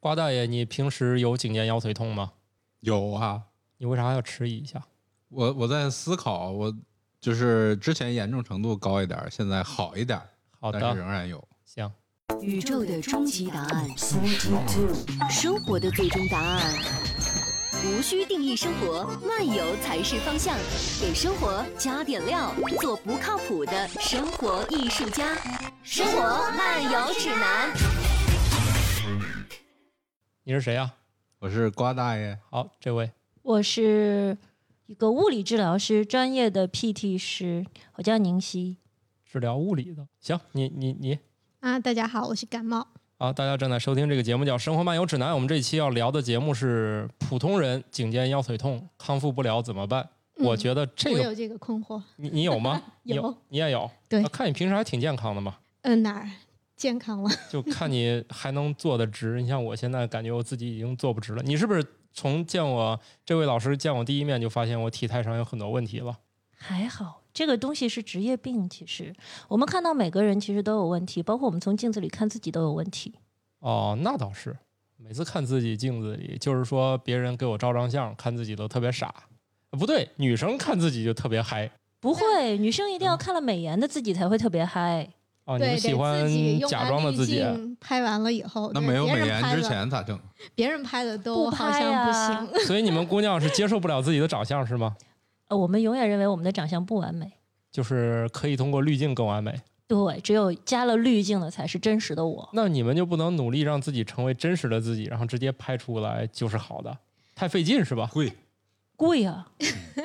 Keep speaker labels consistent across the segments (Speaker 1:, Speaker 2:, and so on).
Speaker 1: 瓜大爷，你平时有颈肩腰腿痛吗？
Speaker 2: 有啊，
Speaker 1: 你为啥要迟疑一下？
Speaker 2: 我我在思考，我就是之前严重程度高一点，现在好一点，
Speaker 1: 好
Speaker 2: 但是
Speaker 1: 的，
Speaker 2: 仍然有。
Speaker 1: 行。
Speaker 3: 宇宙的终极答案，生活的最终答案。无需定义生活，漫游才是方向。给生活加点料，做不靠谱的生活艺术家。生活漫游指南。
Speaker 1: 你是谁呀、
Speaker 2: 我是瓜大爷，
Speaker 1: 好，这位
Speaker 4: 我是一个物理治疗师，专业的 PT 师，我叫宁熙。
Speaker 1: 治疗物理的。行，你你你
Speaker 5: 啊，大家好，我是感冒。
Speaker 1: 啊，大家正在收听这个节目叫《生活漫游指南》。我们这一期要聊的节目是普通人颈肩腰腿痛康复不了怎么办？我觉得这个
Speaker 5: 我有这个困惑。
Speaker 1: 你你有吗？你
Speaker 5: 有
Speaker 1: 你也有。
Speaker 5: 对
Speaker 1: 啊看你平时还挺健康的嘛，
Speaker 5: 嗯、哪儿健康了？
Speaker 1: 就看你还能坐得直。你像我现在感觉我自己已经坐不直了。你是不是从见我这位老师见我第一面就发现我体态上有很多问题了？
Speaker 4: 还好，这个东西是职业病。其实我们看到每个人其实都有问题，包括我们从镜子里看自己都有问题。
Speaker 1: 哦，那倒是。每次看自己镜子里，就是说别人给我照张相，看自己都特别傻。呃不对，女生看自己就特别嗨。
Speaker 4: 不会，女生一定要看了美颜的自己才会特别嗨。
Speaker 1: 哦，你
Speaker 5: 对，
Speaker 1: 们喜欢
Speaker 5: 自己用
Speaker 1: 假装的自己？
Speaker 5: 镜拍完了以后，
Speaker 2: 那
Speaker 5: 对
Speaker 2: 没有美颜之
Speaker 5: 的
Speaker 2: 前咋整？
Speaker 5: 别人拍的都
Speaker 4: 不
Speaker 5: 好
Speaker 4: 拍
Speaker 5: 像不
Speaker 4: 啊
Speaker 5: 行。
Speaker 1: 所以你们姑娘是接受不了自己的长相是吗？
Speaker 4: 呃，我们永远认为我们的长相不完美。
Speaker 1: 就是可以通过滤镜更完美。
Speaker 4: 对，只有加了滤镜的才是真实的我。
Speaker 1: 那你们就不能努力让自己成为真实的自己，然后直接拍出来就是好的？太费劲是吧？
Speaker 2: 贵，
Speaker 4: 贵啊，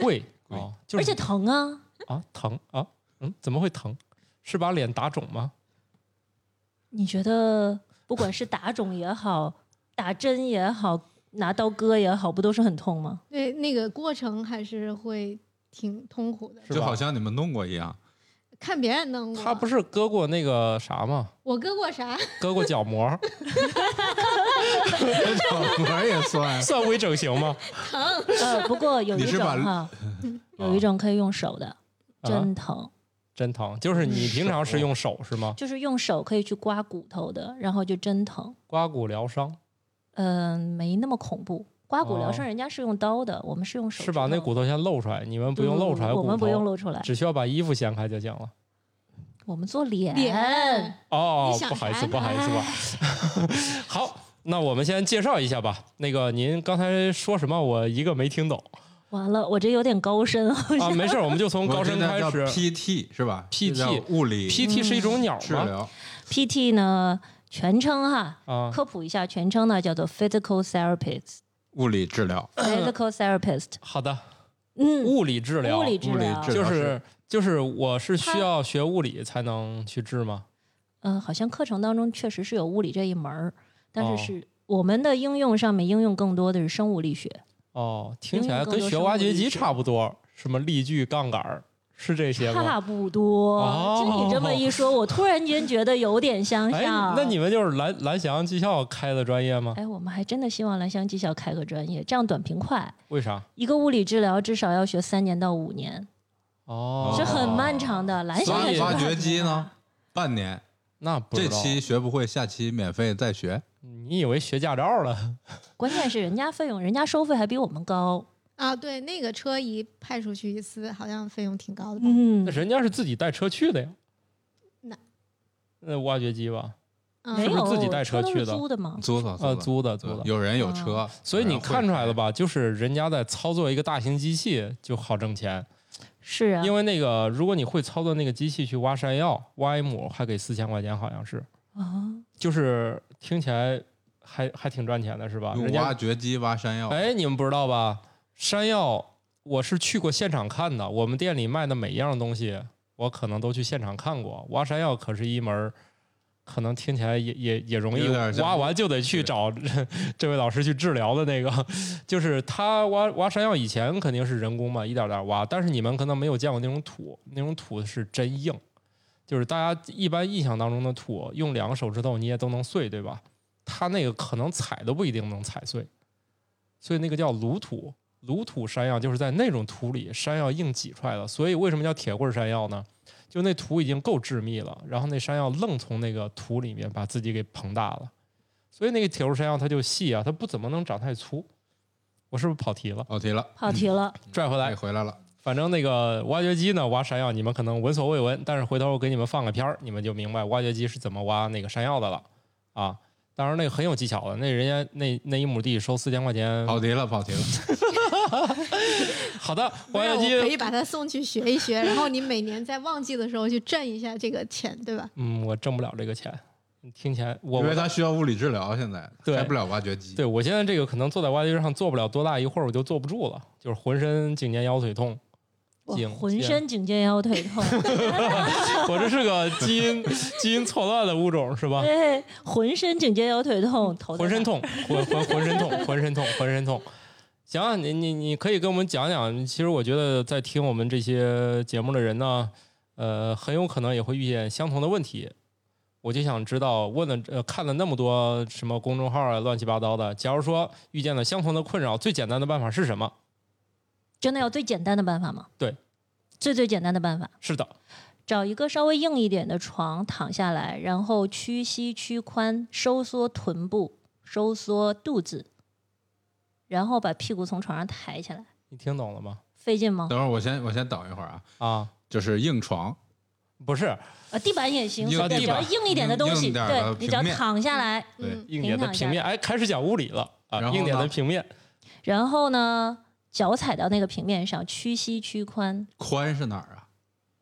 Speaker 1: 贵
Speaker 2: 贵
Speaker 1: 哦，就是
Speaker 4: 而且疼啊。
Speaker 1: 啊疼啊，嗯，怎么会疼？是把脸打肿吗？
Speaker 4: 你觉得不管是打肿也好，打针也好，拿刀割也好，不都是很痛吗？
Speaker 5: 对，那个过程还是会挺痛苦的。
Speaker 2: 就好像你们弄过一样。
Speaker 5: 看别人弄过，
Speaker 1: 他不是割过那个啥吗？
Speaker 5: 我割过啥？
Speaker 1: 割过角膜，
Speaker 2: 角膜也算，
Speaker 1: 算微整形吗？
Speaker 4: 疼呃，不过有一种哈，有一种可以用手的，真疼，
Speaker 1: 真疼，就是你平常是用手是吗？
Speaker 4: 就是用手可以去刮骨头的，然后就真疼。
Speaker 1: 刮骨疗伤
Speaker 4: 嗯、没那么恐怖。刮骨疗
Speaker 1: 哦
Speaker 4: 伤人家是用刀的，我们是用手
Speaker 1: 是把那骨
Speaker 4: 头
Speaker 1: 头先露出来，你们不用露出来骨头，
Speaker 4: 我们不用露出来，
Speaker 1: 只需要把衣服掀开就行了。
Speaker 4: 我们做脸。
Speaker 5: 脸
Speaker 1: 哦不好意思，不好意思吧。好，那我们先介绍一下吧。那个您刚才说什么？我一个没听懂
Speaker 4: 完了，我这有点高深。
Speaker 1: 啊。没事儿，我们就从高深开始。
Speaker 2: PT 是吧
Speaker 1: PT
Speaker 2: 物理
Speaker 1: PT 是一种鸟吗？
Speaker 2: 治疗
Speaker 4: ，PT 呢，全称哈，
Speaker 1: 啊，
Speaker 4: 科普一下，全称呢叫做 Physical Therapist。
Speaker 2: 物理治疗。
Speaker 4: Physical Therapist，
Speaker 1: 好的，
Speaker 4: 嗯，
Speaker 1: 物理治疗，
Speaker 4: 物理治疗，
Speaker 1: 就是就是我是需要学物理才能去治吗？
Speaker 4: 嗯、好像课程当中确实是有物理这一门儿，但
Speaker 1: 哦
Speaker 4: 是是我们的应用上面应用更多的是生物力学。
Speaker 1: 哦，听起来跟学挖掘机差不多，什么力矩、杠杆儿，是这些吗？
Speaker 4: 差不多，
Speaker 1: 哦
Speaker 4: 经你这么一说，我突然间觉得有点相
Speaker 1: 哎，
Speaker 4: 像。
Speaker 1: 那你们就是蓝蓝翔技校开的专业吗？
Speaker 4: 哎，我们还真的希望蓝翔技校开个专业，这样短平快。
Speaker 1: 为啥？
Speaker 4: 一个物理治疗至少要学三年到五年，
Speaker 1: 哦，
Speaker 4: 是很漫长的。蓝翔
Speaker 2: 挖挖掘机呢？半年，
Speaker 1: 那不
Speaker 2: 这期学不会，下期免费再学。
Speaker 1: 你以为学驾照了？
Speaker 4: 关键是人家费用，人家收费还比我们高。
Speaker 5: 啊，对，那个车一派出去一次，好像费用挺高的吧？
Speaker 4: 嗯
Speaker 1: 那，人家是自己带车去的呀。
Speaker 5: 那
Speaker 1: 那挖掘机吧，
Speaker 5: 嗯
Speaker 4: 没有
Speaker 1: 是不是自己带车
Speaker 4: 都
Speaker 1: 去的
Speaker 4: 租的吗？
Speaker 2: 租的
Speaker 1: 呃，租的租的。
Speaker 2: 有人有车，
Speaker 1: 所以你看出来了吧？就是人家在操作一个大型机器就好挣钱，
Speaker 4: 是啊，
Speaker 1: 因为那个如果你会操作那个机器去挖山药，挖一亩还给四千块钱，好像是，
Speaker 4: 啊，
Speaker 1: 就是听起来还还挺赚钱的，是吧？
Speaker 2: 用挖掘机挖山药。
Speaker 1: 哎，你们不知道吧？山药我是去过现场看的，我们店里卖的每一样东西，我可能都去现场看过。挖山药可是一门儿，可能听起来也也也容易挖完就得去找 这位老师去治疗的那个。就是他挖挖山药以前肯定是人工嘛，一点点挖，但是你们可能没有见过那种土，那种土是真硬。就是大家一般印象当中的土，用两个手指头你也都能碎，对吧？它那个可能踩都不一定能踩碎，所以那个叫垆土。垆土山药就是在那种土里山药硬挤出来的，所以为什么叫铁棍山药呢？就那土已经够致密了，然后那山药愣从那个土里面把自己给膨大了，所以那个铁棍山药它就细啊，它不怎么能长太粗。我是不是跑题了？
Speaker 2: 跑题了，
Speaker 4: 跑题了。
Speaker 1: 拽回来
Speaker 2: 哎，，回来了。
Speaker 1: 反正那个挖掘机呢，挖山药你们可能闻所未闻，但是回头我给你们放个片儿，你们就明白挖掘机是怎么挖那个山药的了啊。当然那个很有技巧的，那人家那那一亩地收四千块钱。
Speaker 2: 跑题了，跑题了。
Speaker 1: 好的，挖掘机，
Speaker 5: 我可以把它送去学一学，然后你每年在旺季的时候去挣一下这个钱，对吧？
Speaker 1: 嗯，我挣不了这个钱。听起来我
Speaker 2: 因为他需要物理治疗，现在
Speaker 1: 对
Speaker 2: 开不了挖掘机。
Speaker 1: 对我现在这个可能坐在挖掘机上坐不了多大一会儿，我就坐不住了，就是浑身颈肩腰腿痛。
Speaker 4: 我
Speaker 1: 颈
Speaker 4: 浑身颈肩腰腿痛，
Speaker 1: 我这是个基因 基因错乱的物种是吧？
Speaker 4: 对，浑身颈肩腰腿痛，头
Speaker 1: 浑身痛，浑浑浑身痛，浑身痛，浑身痛。行啊，你你你可以跟我们讲讲。其实我觉得在听我们这些节目的人呢，呃，很有可能也会遇见相同的问题。我就想知道，问了呃看了那么多什么公众号啊，乱七八糟的。假如说遇见了相同的困扰，最简单的办法是什么？
Speaker 4: 真的要最简单的办法吗？
Speaker 1: 对，
Speaker 4: 最最简单的办法，
Speaker 1: 是的，
Speaker 4: 找一个稍微硬一点的床躺下来，然后屈膝屈髋，收缩臀部，收缩肚子，然后把屁股从床上抬起来，
Speaker 1: 你听懂了吗？
Speaker 4: 费劲吗？
Speaker 2: 等会儿我先我先等一会儿啊，
Speaker 1: 啊，
Speaker 2: 就是硬床，
Speaker 1: 不是。
Speaker 4: 呃，地板也行，只要硬一点的东西，对你只要躺下来，
Speaker 2: 对
Speaker 5: 嗯
Speaker 1: 硬点的
Speaker 4: 平
Speaker 1: 面。哎，开始讲物理了啊，
Speaker 2: 然后
Speaker 1: 硬点的平面。
Speaker 4: 然后呢，脚踩到那个平面上，屈膝屈髋，
Speaker 2: 髋是哪儿啊？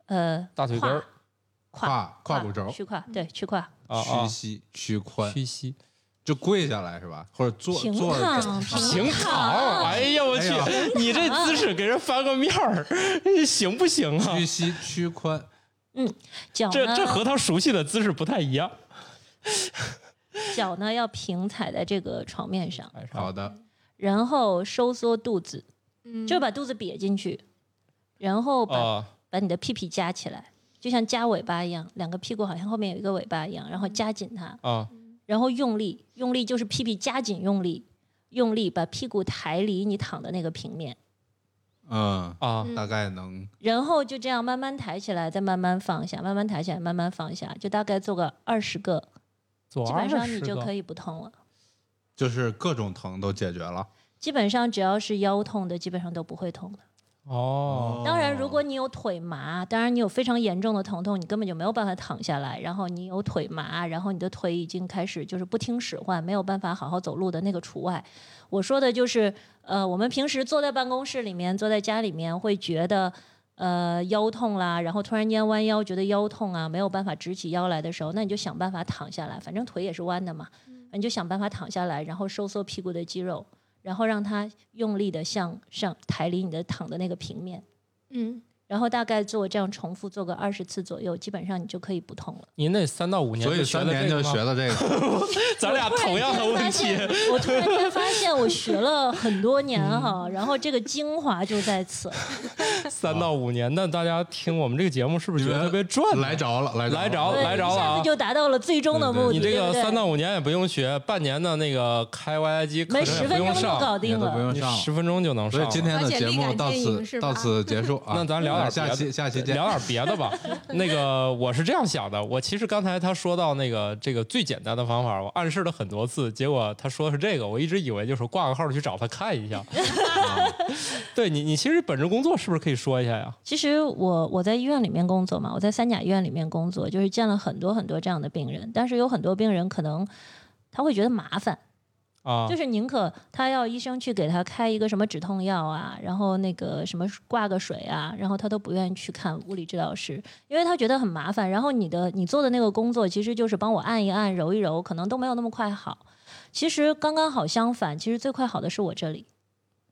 Speaker 4: 呃，
Speaker 1: 大腿根儿
Speaker 4: 胯
Speaker 2: 胯胯骨轴，
Speaker 4: 屈胯，对，屈胯，
Speaker 2: 屈，膝屈髋，
Speaker 1: 屈膝。
Speaker 2: 就跪下来是吧？或者坐坐着
Speaker 4: 躺，
Speaker 1: 平躺，
Speaker 4: 躺，
Speaker 1: 哎呀，我去你这姿势给人翻个面儿，行不行啊
Speaker 2: 屈？膝屈髋，嗯
Speaker 4: 脚
Speaker 1: 这这，和他熟悉的姿势不太一样。
Speaker 4: 脚呢要平踩在这个床面上，
Speaker 1: 哎
Speaker 2: 好的，
Speaker 4: 然后收缩肚子，
Speaker 5: 嗯，
Speaker 4: 就把肚子瘪进去，然后把、
Speaker 1: 啊，
Speaker 4: 把你的屁屁夹起来，就像夹尾巴一样，两个屁股好像后面有一个尾巴一样，然后夹紧它，
Speaker 1: 啊
Speaker 4: 然后用力，用力就是屁屁夹紧用力，用力把屁股抬离你躺的那个平面，
Speaker 2: 嗯，
Speaker 1: 啊
Speaker 2: 大概能
Speaker 4: 然后就这样慢慢抬起来，再慢慢放下，慢慢抬起来，慢慢放下，就大概做个二十个，
Speaker 1: 左
Speaker 4: 基本上你就可以不痛了。
Speaker 2: 就是各种疼都解决了。
Speaker 4: 基本上只要是腰痛的，基本上都不会痛的。
Speaker 1: 哦，
Speaker 4: 当然，如果你有腿麻，当然你有非常严重的疼痛，你根本就没有办法躺下来。然后你有腿麻，然后你的腿已经开始就是不听使唤，没有办法好好走路的那个除外。我说的就是，呃，我们平时坐在办公室里面，坐在家里面会觉得。呃，腰痛啦，然后突然间弯腰觉得腰痛啊，没有办法直起腰来的时候，那你就想办法躺下来，反正腿也是弯的嘛，你就想办法躺下来，然后收缩屁股的肌肉，然后让它用力的向上抬离你的躺的那个平面，
Speaker 5: 嗯，
Speaker 4: 然后大概做这样重复做个二十次左右，基本上你就可以不痛了。
Speaker 1: 您那三到五年
Speaker 2: 所以三年就
Speaker 1: 的这个吗
Speaker 2: 学了这个，
Speaker 1: 咱俩同样的问题。
Speaker 4: 我突然间发现，我学了很多年哈，然后这个精华就在此。
Speaker 1: 三到五年的，大家听我们这个节目是不是觉得特别赚？
Speaker 2: 来着了，来
Speaker 1: 来着
Speaker 2: 着了
Speaker 1: 来着了啊
Speaker 4: 就达到了最终的目的。
Speaker 1: 你这个三到五年也不用学，半年的那个开 YI 机课
Speaker 4: 没
Speaker 1: 程也不
Speaker 4: 十分钟就，搞定
Speaker 2: 了不
Speaker 4: 了。
Speaker 2: 用上了。
Speaker 1: 十分钟就能上。
Speaker 2: 所以今天的节目到此到此结束啊。
Speaker 1: 那咱聊点
Speaker 2: 下期下期见。
Speaker 1: 聊点别的吧。那个我是这样想的，我其实刚才他说到那个这个最简单的方法，我暗示了很多次，结果他说的是这个，我一直以为就是挂个号去找他看一下。对你，你其实本职工作是不是可以说一下呀？
Speaker 4: 其实我我在医院里面工作嘛，我在三甲医院里面工作，就是见了很多很多这样的病人，但是有很多病人可能他会觉得麻烦，
Speaker 1: 啊，
Speaker 4: 就是宁可他要医生去给他开一个什么止痛药啊，然后那个什么挂个水啊，然后他都不愿意去看物理治疗师，因为他觉得很麻烦。然后你的你做的那个工作其实就是帮我按一按、揉一揉，可能都没有那么快好。其实刚刚好相反，其实最快好的是我这里，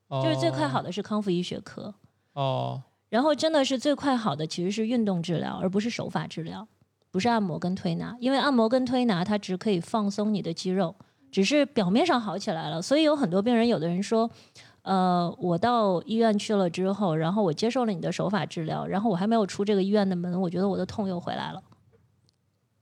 Speaker 4: 就是最快好的是康复医学科。
Speaker 1: 哦
Speaker 4: 然后真的是最快好的其实是运动治疗，而不是手法治疗，不是按摩跟推拿，因为按摩跟推拿它只可以放松你的肌肉，只是表面上好起来了。所以有很多病人，有的人说，呃，我到医院去了之后，然后我接受了你的手法治疗，然后我还没有出这个医院的门，我觉得我的痛又回来了。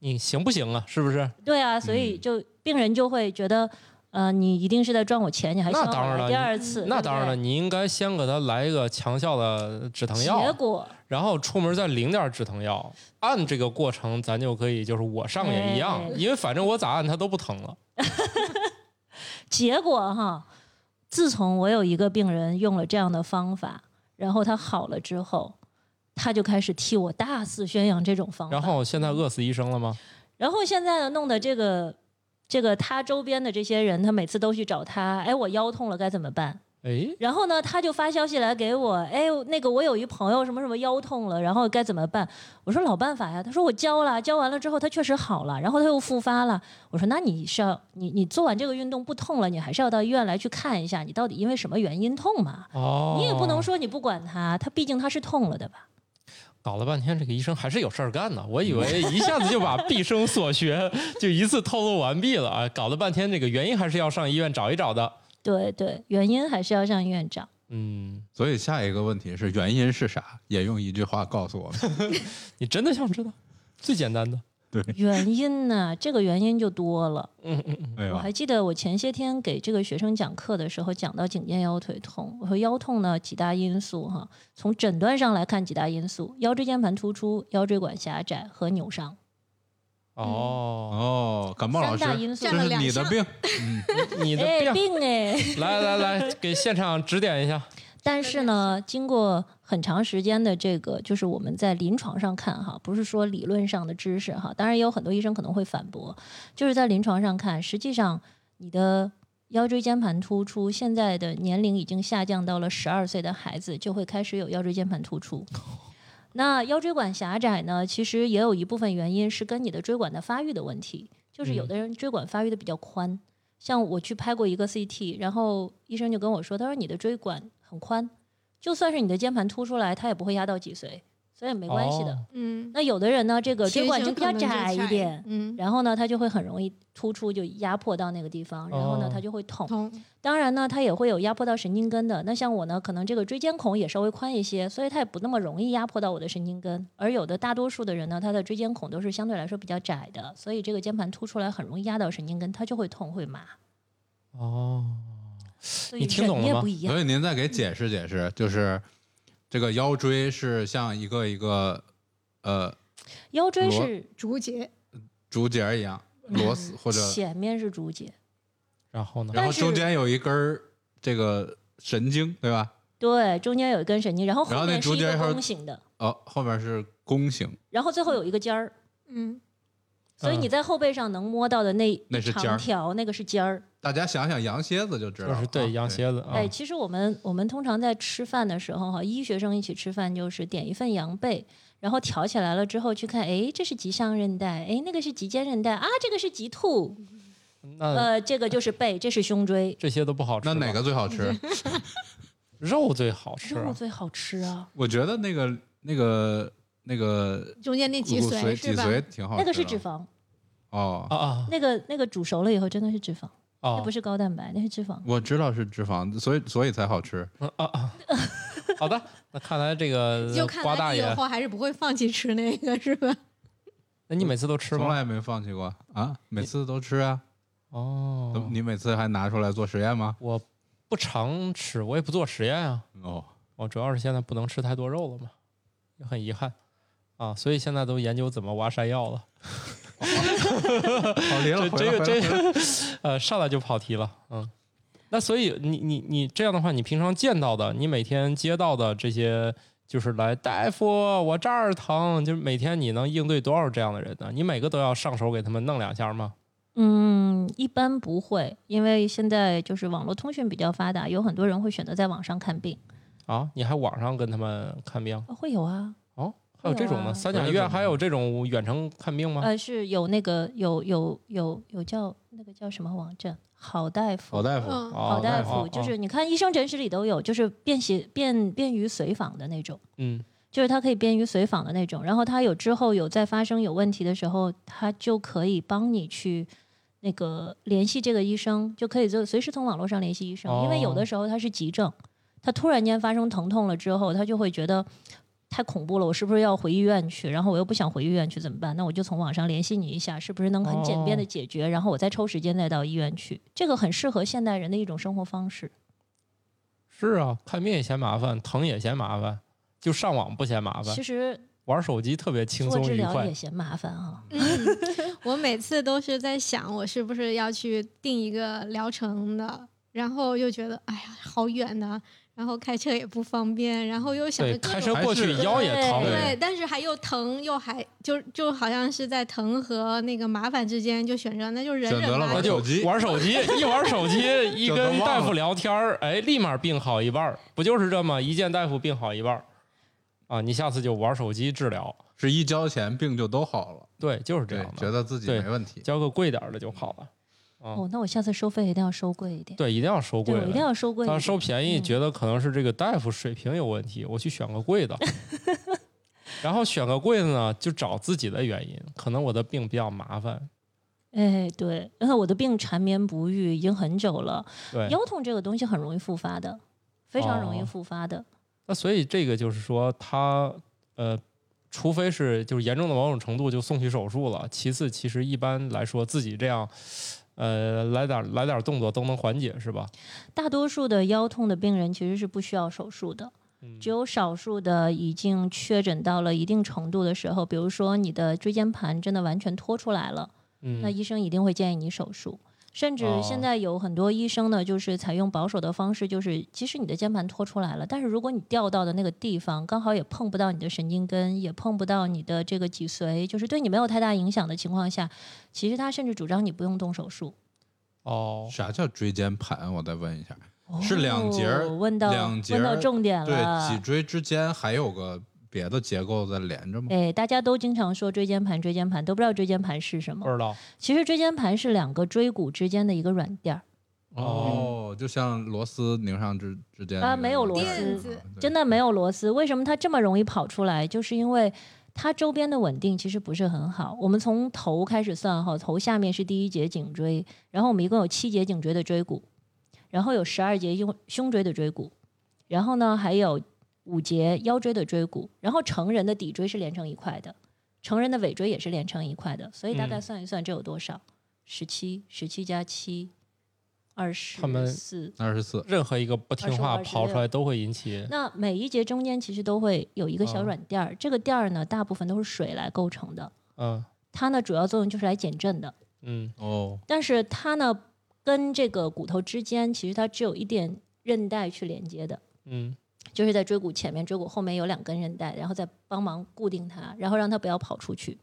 Speaker 1: 你行不行啊？是不是？
Speaker 4: 对啊，所以就病人就会觉得，呃，你一定是在赚我钱，你还希望我来
Speaker 1: 那当然了
Speaker 4: 第二次，
Speaker 1: 那当然了，你应该先给他来一个强效的止疼药结，
Speaker 4: 果
Speaker 1: 然后出门再领点止疼药，按这个过程咱就可以就是我上也一样，
Speaker 4: 哎
Speaker 1: 因为反正我咋按他都不疼了。
Speaker 4: 结果哈，自从我有一个病人用了这样的方法，然后他好了之后，他就开始替我大肆宣扬这种方法。
Speaker 1: 然后现在饿死医生了吗？
Speaker 4: 然后现在呢，弄得这个这个他周边的这些人，他每次都去找他，哎，我腰痛了该怎么办？
Speaker 1: 哎，
Speaker 4: 然后呢，他就发消息来给我，哎，那个我有一朋友什么什么腰痛了，然后该怎么办？我说老办法呀。他说我教了，教完了之后他确实好了，然后他又复发了。我说那你是要你你做完这个运动不痛了，你还是要到医院来去看一下，你到底因为什么原因痛嘛？
Speaker 1: 哦，
Speaker 4: 你也不能说你不管他，他毕竟他是痛了的吧？
Speaker 1: 搞了半天，这个医生还是有事儿干呢。我以为一下子就把毕生所学 就一次透露完毕了啊，搞了半天，这个原因还是要上医院找一找的。
Speaker 4: 对对，原因还是要上医院找。
Speaker 1: 嗯，
Speaker 2: 所以下一个问题是原因是啥？也用一句话告诉我们。
Speaker 1: 你真的想知道？最简单的，
Speaker 4: 原因呢？这个原因就多了。
Speaker 1: 嗯嗯
Speaker 4: 我还记得我前些天给这个学生讲课的时候，讲到颈肩腰腿痛。我说腰痛呢几大因素哈，从诊断上来看几大因素：腰椎间盘突出、腰椎管狭窄和扭伤。
Speaker 1: 哦，
Speaker 2: 哦，感冒老师
Speaker 4: 三大，因素
Speaker 2: 这是你的病。
Speaker 1: 你的
Speaker 4: 哎，
Speaker 1: 病，
Speaker 4: 病哎！
Speaker 1: 来来来，给现场指点一下。
Speaker 4: 但是呢，经过很长时间的这个，就是我们在临床上看哈，不是说理论上的知识哈，当然也有很多医生可能会反驳，就是在临床上看，实际上你的腰椎间盘突出，现在的年龄已经下降到了十二岁的孩子就会开始有腰椎间盘突出。那腰椎管狭窄呢，其实也有一部分原因是跟你的椎管的发育的问题，就是有的人椎管发育的比较宽，像我去拍过一个 CT，然后医生就跟我说，他说你的椎管很宽，就算是你的肩盘凸出来，它也不会压到脊髓，所以没关系的。
Speaker 1: 哦
Speaker 5: 嗯，
Speaker 4: 那有的人呢，这个椎管就比较窄一点，
Speaker 5: 嗯，
Speaker 4: 然后呢，它就会很容易突出，就压迫到那个地方，然后呢
Speaker 1: 哦，
Speaker 4: 它就会痛。
Speaker 5: 痛，
Speaker 4: 当然呢，它也会有压迫到神经根的。那像我呢，可能这个椎间孔也稍微宽一些，所以它也不那么容易压迫到我的神经根。而有的大多数的人呢，他的椎间孔都是相对来说比较窄的，所以这个肩盘凸出来很容易压到神经根，它就会痛会麻。
Speaker 1: 哦，你听懂了吗
Speaker 2: 所。以您再给解释解释，就是这个腰椎是像一个一个呃
Speaker 4: 腰椎是
Speaker 5: 竹节，
Speaker 2: 竹节一样，螺丝或者，
Speaker 4: 前面是竹节，
Speaker 1: 然后呢？
Speaker 2: 然后中间有一根儿这个神经，对吧？
Speaker 4: 对，中间有一根神经，然后
Speaker 2: 后
Speaker 4: 面是一个弓形的，
Speaker 2: 哦，后面是弓形，
Speaker 4: 然后最后有一个尖儿，
Speaker 5: 嗯，
Speaker 4: 所以你在后背上能摸到的那
Speaker 2: 那是尖儿
Speaker 4: 长条，那个是尖儿。
Speaker 2: 大家想想羊蝎子就知道了啊。
Speaker 1: 就是对羊蝎子啊
Speaker 4: 哎，，其实我们我们通常在吃饭的时候哈，医学生一起吃饭就是点一份羊背，然后挑起来了之后去看，哎，这是棘上韧带，哎，那个是棘间韧带啊，这个是棘突，
Speaker 1: 那
Speaker 4: 呃，这个就是背，这是胸椎，
Speaker 1: 这些都不好吃。
Speaker 2: 那哪个最好吃？
Speaker 1: 肉最好吃啊？
Speaker 4: 肉最好吃啊，
Speaker 2: 我觉得那个那个那个
Speaker 5: 中间那脊
Speaker 2: 髓
Speaker 5: 髓是吧？
Speaker 2: 脊髓挺好的。
Speaker 4: 那个是脂肪，
Speaker 2: 哦
Speaker 1: 啊，啊
Speaker 4: 那个那个煮熟了以后真的是脂肪，那
Speaker 1: 啊
Speaker 4: 不！是高蛋白，那是脂肪。
Speaker 2: 我知道是脂肪，所以所以才好吃。
Speaker 1: 嗯啊啊！好的，那看来这个瓜大爷
Speaker 5: 以，后还是不会放弃吃那个，是吧？
Speaker 1: 那你每次都吃吗？
Speaker 2: 从来没放弃过啊，每次都吃啊。
Speaker 1: 哦，
Speaker 2: 你每次还拿出来做实验吗？
Speaker 1: 我不常吃，我也不做实验啊。
Speaker 2: 哦，
Speaker 1: 我主要是现在不能吃太多肉了嘛，也很遗憾啊，所以现在都研究怎么挖山药了。
Speaker 2: 跑题了，
Speaker 1: 这这个这呃，上来就跑题了，嗯。那所以你你你这样的话，你平常见到的，你每天接到的这些，就是来大夫，我这儿疼，就是每天你能应对多少这样的人呢？你每个都要上手给他们弄两下吗？
Speaker 4: 嗯，一般不会，因为现在就是网络通讯比较发达，有很多人会选择在网上看病。
Speaker 1: 啊，你还网上跟他们看病？
Speaker 4: 啊会有啊，
Speaker 1: 哦，还有这种呢？
Speaker 4: 会啊
Speaker 1: 三甲医院还有这种远程看病吗？
Speaker 4: 呃，是有那个有有有有叫那个叫什么网站？好大夫，
Speaker 2: 好大夫，
Speaker 5: 嗯，
Speaker 1: 哦
Speaker 4: 好大夫，
Speaker 1: 哦
Speaker 4: 就是你看医生诊室里都有，就是便携便便于随访的那种。
Speaker 1: 嗯，
Speaker 4: 就是它可以便于随访的那种，然后它有之后有再发生有问题的时候，它就可以帮你去那个联系这个医生，就可以就随时从网络上联系医生，因为有
Speaker 1: 哦
Speaker 4: 的时候它是急症，他突然间发生疼痛了之后，他就会觉得太恐怖了，我是不是要回医院去？然后我又不想回医院去，怎么办？那我就从网上联系你一下，是不是能很简便的
Speaker 1: 哦
Speaker 4: 解决？然后我再抽时间再到医院去，这个很适合现代人的一种生活方式。
Speaker 1: 是啊，看病也嫌麻烦，疼也嫌麻烦，就上网不嫌麻烦
Speaker 4: 其，实
Speaker 1: 玩手机特别轻松愉快
Speaker 4: 做治疗也。嫌麻烦啊。
Speaker 5: 我每次都是在想，我是不是要去定一个疗程的，然后又觉得哎呀好远呐、然后开车也不方便，然后又想，着
Speaker 1: 开车过去腰也疼。
Speaker 4: 对
Speaker 5: 对，但是还又疼，又还就就好像是在疼和那个麻烦之间，就选择那就忍
Speaker 2: 选择了
Speaker 5: 忍吧
Speaker 1: 那就
Speaker 2: 玩手机
Speaker 1: 玩手机，一玩手机，一跟大夫聊天儿，哎，立马病好一半儿，不就是这么一见大夫病好一半儿啊？你下次就玩手机治疗，
Speaker 2: 是一交钱病就都好了，
Speaker 1: 对，就是这样，的，
Speaker 2: 觉得自己没问题。
Speaker 1: 交个贵点儿的就好了。啊，
Speaker 4: 哦，那我下次收费一定要收贵一点。
Speaker 1: 对，一定要收，贵的，
Speaker 4: 我一定要收贵一
Speaker 1: 他
Speaker 4: 点。
Speaker 1: 收便宜，
Speaker 4: 嗯
Speaker 1: 觉得可能是这个大夫水平有问题，我去选个贵的。然后选个贵的呢，就找自己的原因，可能我的病比较麻烦，
Speaker 4: 哎，对，然后我的病缠绵不愈已经很久了，
Speaker 1: 对，
Speaker 4: 腰痛这个东西很容易复发的，非常容易
Speaker 1: 哦
Speaker 4: 复发的。
Speaker 1: 那所以这个就是说，他呃，除非是就是严重的某种程度就送去手术了，其次其实一般来说自己这样，呃，来点儿来点儿动作都能缓解，是吧？
Speaker 4: 大多数的腰痛的病人其实是不需要手术的，
Speaker 1: 嗯
Speaker 4: 只有少数的已经确诊到了一定程度的时候，比如说你的椎间盘真的完全脱出来了，
Speaker 1: 嗯，
Speaker 4: 那医生一定会建议你手术。甚至
Speaker 1: 哦
Speaker 4: 现在有很多医生呢，就是采用保守的方式，就是即使你的肩盘脱出来了，但是如果你掉到的那个地方刚好也碰不到你的神经根，也碰不到你的这个脊髓，就是对你没有太大影响的情况下，其实他甚至主张你不用动手术。
Speaker 1: 哦，
Speaker 2: 啥叫椎间盘？我再问一下，是两节
Speaker 4: 问到
Speaker 2: 两节
Speaker 4: 问到
Speaker 2: 儿
Speaker 4: 重点
Speaker 2: 对，
Speaker 4: 了。
Speaker 2: 脊椎之间还有个别的结构在连着吗？
Speaker 4: 哎，大家都经常说椎间盘，椎间盘都不知道椎间盘是什么。
Speaker 1: 不知道
Speaker 4: 其实椎间盘是两个椎骨之间的一个软垫儿，
Speaker 2: 哦，就像螺丝拧上之之间那个
Speaker 4: 啊没有螺
Speaker 5: 丝
Speaker 4: 真的没有螺丝。为什么它这么容易跑出来？就是因为它周边的稳定其实不是很好。我们从头开始算哈，头下面是第一节颈椎，然后我们一共有七节颈椎的椎骨，然后有十二节胸胸椎的椎骨，然后呢还有五节腰椎的椎骨，然后成人的骶椎是连成一块的，成人的尾椎也是连成一块的，所以大概
Speaker 1: 嗯。
Speaker 4: 算一算这有多少？十七，十七加七，二十
Speaker 1: 他们
Speaker 4: 四。
Speaker 2: 二十四，
Speaker 1: 任何一个不听话
Speaker 4: 25
Speaker 1: 跑出来都会引起
Speaker 4: 那每一节中间其实都会有一个小
Speaker 1: 哦
Speaker 4: 软垫儿，这个垫儿呢，大部分都是水来构成的，
Speaker 1: 嗯。
Speaker 4: 它呢主要作用就是来减震的，
Speaker 1: 嗯。
Speaker 2: 哦，
Speaker 4: 但是它呢跟这个骨头之间其实它只有一点韧带去连接的，
Speaker 1: 嗯
Speaker 4: 就是在椎骨前面、椎骨后面有两根韧带，然后再帮忙固定它，然后让它不要跑出去。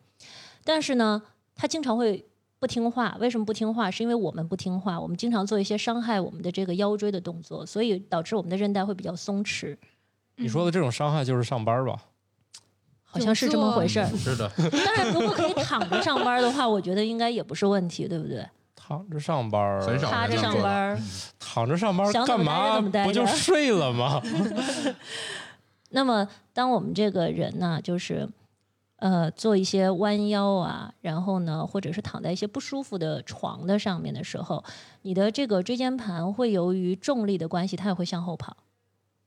Speaker 4: 但是呢，它经常会不听话。为什么不听话？是因为我们不听话，我们经常做一些伤害我们的这个腰椎的动作，所以导致我们的韧带会比较松弛。
Speaker 1: 你说的这种伤害就是上班吧？
Speaker 4: 好像是这么回事儿。
Speaker 2: 是的，
Speaker 4: 当然，如果可以躺着上班的话，我觉得应该也不是问题，对不对？
Speaker 1: 躺着上班，
Speaker 2: 很少
Speaker 4: 趴着上班。
Speaker 1: 躺着上班
Speaker 4: 想怎么待
Speaker 1: 干嘛？
Speaker 4: 着怎么待
Speaker 1: 不就睡了吗？
Speaker 4: 那么，当我们这个人呢，就是呃做一些弯腰啊，然后呢，或者是躺在一些不舒服的床的上面的时候，你的这个椎间盘会由于重力的关系，它也会向后跑。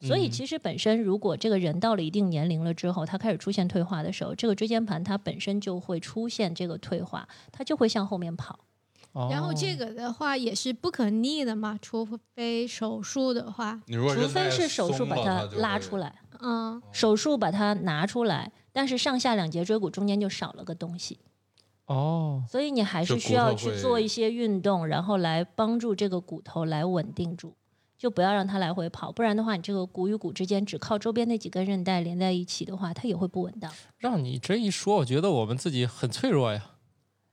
Speaker 4: 所以，
Speaker 1: 嗯
Speaker 4: 其实本身如果这个人到了一定年龄了之后，他开始出现退化的时候，这个椎间盘它本身就会出现这个退化，它就会向后面跑。
Speaker 5: 然后这
Speaker 1: 个
Speaker 5: 个的话也是不可逆的嘛，除非手术的话，
Speaker 4: 除非是手术把它拉出来，
Speaker 5: 嗯，
Speaker 4: 手术把它拿出来，但是上下两节椎骨中间就少了个东西，
Speaker 1: 哦，
Speaker 4: 所以你还
Speaker 2: 是
Speaker 4: 需要去做一些运动，然后来帮助这个骨头来稳定住，就不要让它来回跑，不然的话，你这个骨与骨之间只靠周边那几根韧带连在一起的话，它也会不稳当。
Speaker 1: 让你这一说，我觉得我们自己很脆弱呀。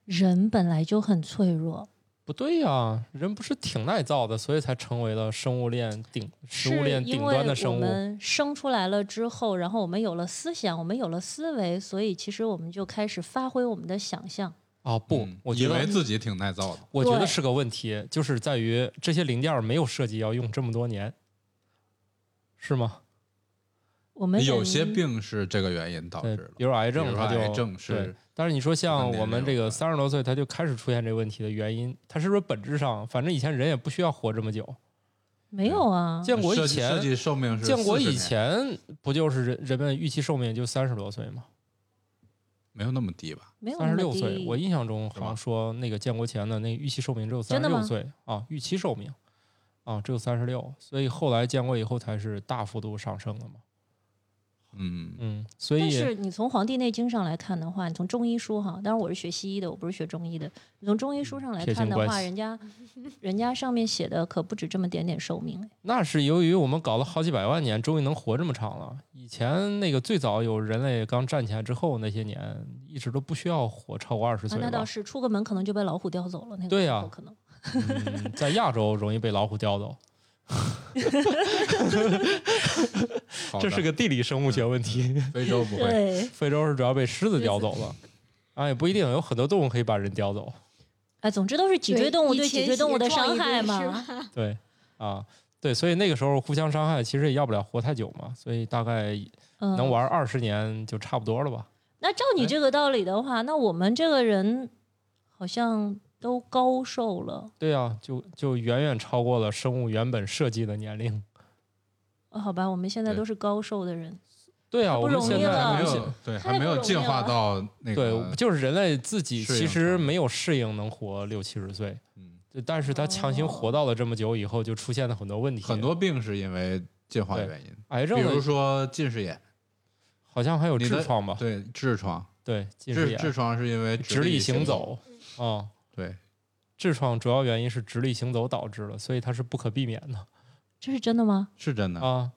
Speaker 4: 人本来就很脆弱，
Speaker 1: 不对呀，人不是挺耐造的，所以才成为了生物链顶食物链顶端的生物。
Speaker 4: 我们生出来了之后，然后我们有了思想，我们有了思维，所以其实我们就开始发挥我们的想象。
Speaker 1: 哦不
Speaker 2: 嗯，
Speaker 1: 我觉得
Speaker 2: 以为自己挺耐造的，
Speaker 1: 我觉得是个问题，就是在于这些零件没有设计要用这么多年，是吗？
Speaker 4: 我们
Speaker 2: 有些病是这个原因导致的，，
Speaker 1: 比如癌
Speaker 2: 比如
Speaker 1: 症，它就
Speaker 2: 癌症是。
Speaker 1: 但是你说像我们这个三十多岁，他就开始出现这个问题的原因，他是不是本质上，反正以前人也不需要活这么久，
Speaker 4: 没有啊，
Speaker 1: 建国以前，
Speaker 2: 计寿命是
Speaker 1: 建国以前不就是人人们预期寿命就三十多岁吗？
Speaker 2: 没有那么低吧？
Speaker 4: 没有
Speaker 1: 三十六岁，我印象中好像说那个建国前的那预期寿命只有三十六岁啊，预期寿命啊只有三十六，所以后来建国以后才是大幅度上升的嘛。
Speaker 2: 嗯，
Speaker 1: 嗯，所以
Speaker 4: 但是你从《黄帝内经》上来看的话，你从中医书哈，当然我是学西医的，我不是学中医的。你从中医书上来看的话，人家人家上面写的可不止这么点点寿命哎。
Speaker 1: 那是由于我们搞了好几百万年，终于能活这么长了。以前那个最早有人类刚站起来之后那些年，一直都不需要活超过二十
Speaker 4: 啊
Speaker 1: 岁，吧。
Speaker 4: 那倒是，出个门可能就被老虎叼走了。那个
Speaker 1: 对呀
Speaker 4: 时候可能。
Speaker 1: 嗯，在亚洲容易被老虎叼走，这是个地理生物学问题。
Speaker 2: 非洲不会。
Speaker 1: 非洲是主要被狮子叼走了，啊，也不一定，有很多动物可以把人叼走。
Speaker 4: 哎，总之都是脊椎动物对脊椎动物的伤害嘛。
Speaker 1: 对，啊，对，所以那个时候互相伤害，其实也要不了活太久嘛，所以大概
Speaker 4: 嗯，
Speaker 1: 能玩二十年就差不多了吧。
Speaker 4: 那照你这个道理的话，那我们这个人好像都高寿了。
Speaker 1: 对啊，就就远远超过了生物原本设计的年龄。
Speaker 4: 哦，好吧，我们现在都是高寿的人。
Speaker 1: 对啊，我们现在
Speaker 2: 还没
Speaker 1: 有
Speaker 2: 有对，还没有进化到那个
Speaker 1: 对，就是人类自己其实没有适应能活六七十岁，
Speaker 2: 嗯，
Speaker 1: 但是他强行活到了这么久以后，就出现了很多问题。
Speaker 2: 很多病是因为进化
Speaker 1: 对
Speaker 2: 原因，
Speaker 1: 癌症
Speaker 2: 比如，说近视眼，
Speaker 1: 好像还有痔疮吧？
Speaker 2: 对痔疮，
Speaker 1: 对，近视眼、
Speaker 2: 痔痔疮是因为
Speaker 1: 直立行
Speaker 2: 行，
Speaker 1: 走啊。
Speaker 2: 对，
Speaker 1: 痔疮主要原因是直立行走导致的，所以它是不可避免的
Speaker 4: 这是真的吗？
Speaker 2: 是真的。
Speaker 1: 啊。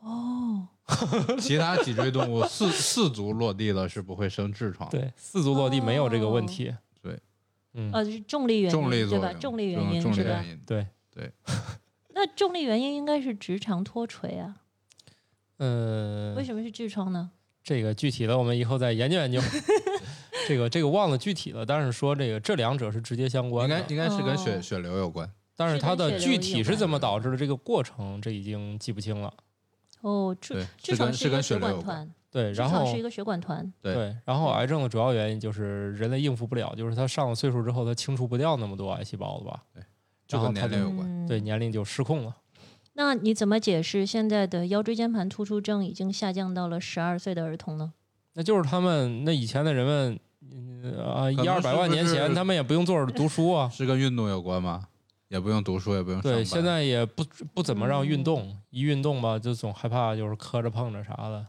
Speaker 4: 哦，
Speaker 2: 其他脊椎动物四四足落地了是不会生痔疮，
Speaker 1: 对，四足落地没有这个问题。
Speaker 2: 对，
Speaker 1: 嗯，
Speaker 4: 呃，是重力原因，
Speaker 2: 重力
Speaker 4: 对吧？重力原因
Speaker 2: 重力原？因，
Speaker 1: 对对，
Speaker 4: 那重力原因应该是直肠脱垂啊，
Speaker 1: 呃
Speaker 4: 为，什么是痔疮呢？
Speaker 1: 这个具体的我们以后再研究研究。这个这个忘了具体了，但是说这个这两者是直接相关的，
Speaker 2: 该应该是跟血
Speaker 4: 哦
Speaker 2: 血流有关。
Speaker 1: 但是它的具体是怎么导致的，这个过程这已经记不清了。
Speaker 4: 哦，
Speaker 2: 这
Speaker 4: 至少
Speaker 2: 是跟是
Speaker 4: 一个血
Speaker 2: 跟血流有关。
Speaker 4: 管团，
Speaker 1: 对，
Speaker 4: 痔
Speaker 1: 然后
Speaker 4: 是一个血管团。
Speaker 2: 对
Speaker 1: 对，然后癌症的主要原因就是人类应付不了，就是他上了岁数之后，他清除不掉那么多癌细胞了吧？
Speaker 2: 对就跟
Speaker 1: 然后它就
Speaker 2: 年龄有关。
Speaker 4: 嗯
Speaker 1: 对，年龄就失控了。
Speaker 4: 那你怎么解释现在的腰椎间盘突出症已经下降到了十二岁的儿童呢？
Speaker 1: 那就是他们那以前的人们，嗯啊，一二百万年前，他们也不用坐着读书啊。
Speaker 2: 是跟运动有关吗？也不用读书，也不用
Speaker 1: 对，现在也不不怎么让运
Speaker 4: 嗯
Speaker 1: 动，一运动吧，就总害怕就是磕着碰着啥的。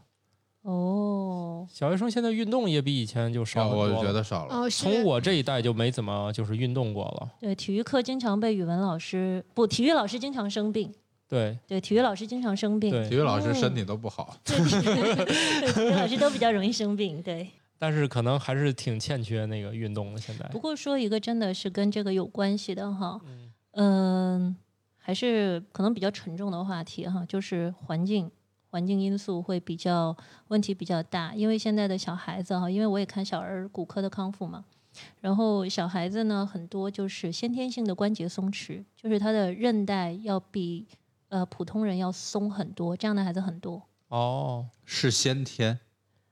Speaker 4: 哦，
Speaker 1: 小学生现在运动也比以前就少
Speaker 2: 少，我。觉得少了。
Speaker 5: 哦，
Speaker 1: 从我这一代就没怎么就是运动过了。
Speaker 4: 对，体育课经常被语文老师不，体育老师经常生病。
Speaker 1: 对
Speaker 4: 对，体育老师经常生病。
Speaker 1: 对
Speaker 2: 体育老师身体都不好，
Speaker 4: 对，对体育老师都比较容易生病。对，
Speaker 1: 但是可能还是挺欠缺那个运动的。现在
Speaker 4: 不过说一个真的是跟这个有关系的哈，
Speaker 1: 嗯
Speaker 4: 嗯，还是可能比较沉重的话题哈，就是环境。环境因素会比较问题比较大，因为现在的小孩子哈，因为我也看小儿骨科的康复嘛，然后小孩子呢很多就是先天性的关节松弛，就是他的韧带要比呃普通人要松很多，这样的孩子很多。
Speaker 1: 哦，
Speaker 2: 是先天，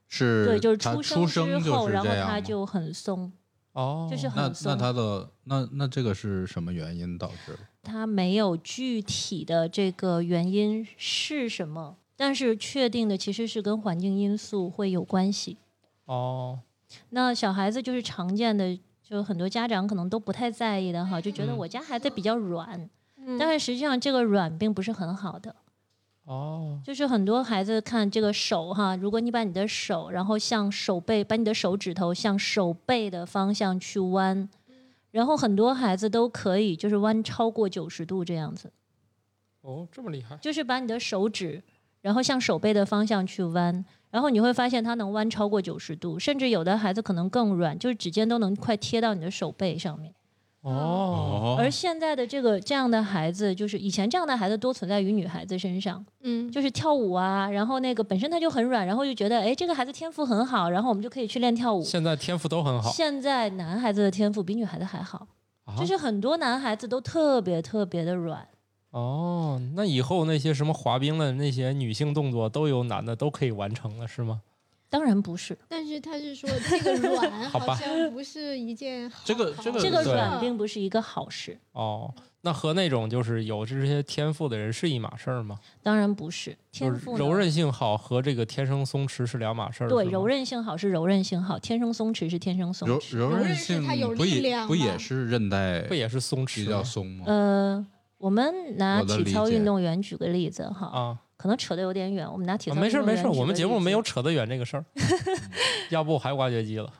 Speaker 2: 是
Speaker 4: 对，就是出
Speaker 2: 出生
Speaker 4: 之后，然后他就很松，
Speaker 1: 哦，
Speaker 4: 就是
Speaker 2: 很那
Speaker 4: 那。
Speaker 2: 他的那那这个是什么原因导致的？
Speaker 4: 他没有具体的这个原因是什么，但是确定的其实是跟环境因素会有关系。
Speaker 1: 哦，
Speaker 4: 那小孩子就是常见的，就很多家长可能都不太在意的哈，就觉得
Speaker 1: 嗯
Speaker 4: 我家孩子比较软，
Speaker 5: 嗯
Speaker 4: 但是实际上这个软并不是很好的。
Speaker 1: 哦，
Speaker 4: 就是很多孩子看这个手哈，如果你把你的手，然后向手背，把你的手指头向手背的方向去弯，然后很多孩子都可以就是弯超过九十度这样子，
Speaker 1: 哦，这么厉害。
Speaker 4: 就是把你的手指，然后向手背的方向去弯，然后你会发现它能弯超过九十度，甚至有的孩子可能更软，就是指尖都能快贴到你的手背上面。
Speaker 1: 哦，
Speaker 4: 而现在的这个这样的孩子，就是以前这样的孩子多存在于女孩子身上，
Speaker 5: 嗯，
Speaker 4: 就是跳舞啊，然后那个本身他就很软，然后就觉得哎这个孩子天赋很好，然后我们就可以去练跳舞。
Speaker 1: 现在天赋都很好，
Speaker 4: 现在男孩子的天赋比女孩子还好，
Speaker 1: 啊
Speaker 4: 就是很多男孩子都特别特别的软。
Speaker 1: 哦，那以后那些什么滑冰的那些女性动作都由男的都可以完成了，是吗？
Speaker 4: 当然不是，
Speaker 5: 但是他是说这个软
Speaker 1: 好
Speaker 5: 像不是一件好
Speaker 2: 这个这个
Speaker 4: 这个软并不是一个好事，
Speaker 1: 哦，那和那种就是有这些天赋的人是一码事儿吗？
Speaker 4: 当然不是。天赋
Speaker 1: 柔韧性好和这个天生松弛是两码事儿。
Speaker 4: 对柔韧性好是柔韧性好，天生松弛是天生松
Speaker 2: 柔
Speaker 4: 弛。
Speaker 2: 柔韧
Speaker 5: 柔韧
Speaker 2: 性
Speaker 5: 它有
Speaker 2: 不也
Speaker 5: 力量
Speaker 2: 不也是韧带
Speaker 1: 不也是松弛比？
Speaker 2: 较松吗？
Speaker 4: 呃，我们拿体操运动员举个例子哈，
Speaker 1: 啊，
Speaker 4: 可能扯得有点远，我们拿体操
Speaker 1: 啊没事没事我们节目没有扯得远这个事儿。要不还挖掘机了？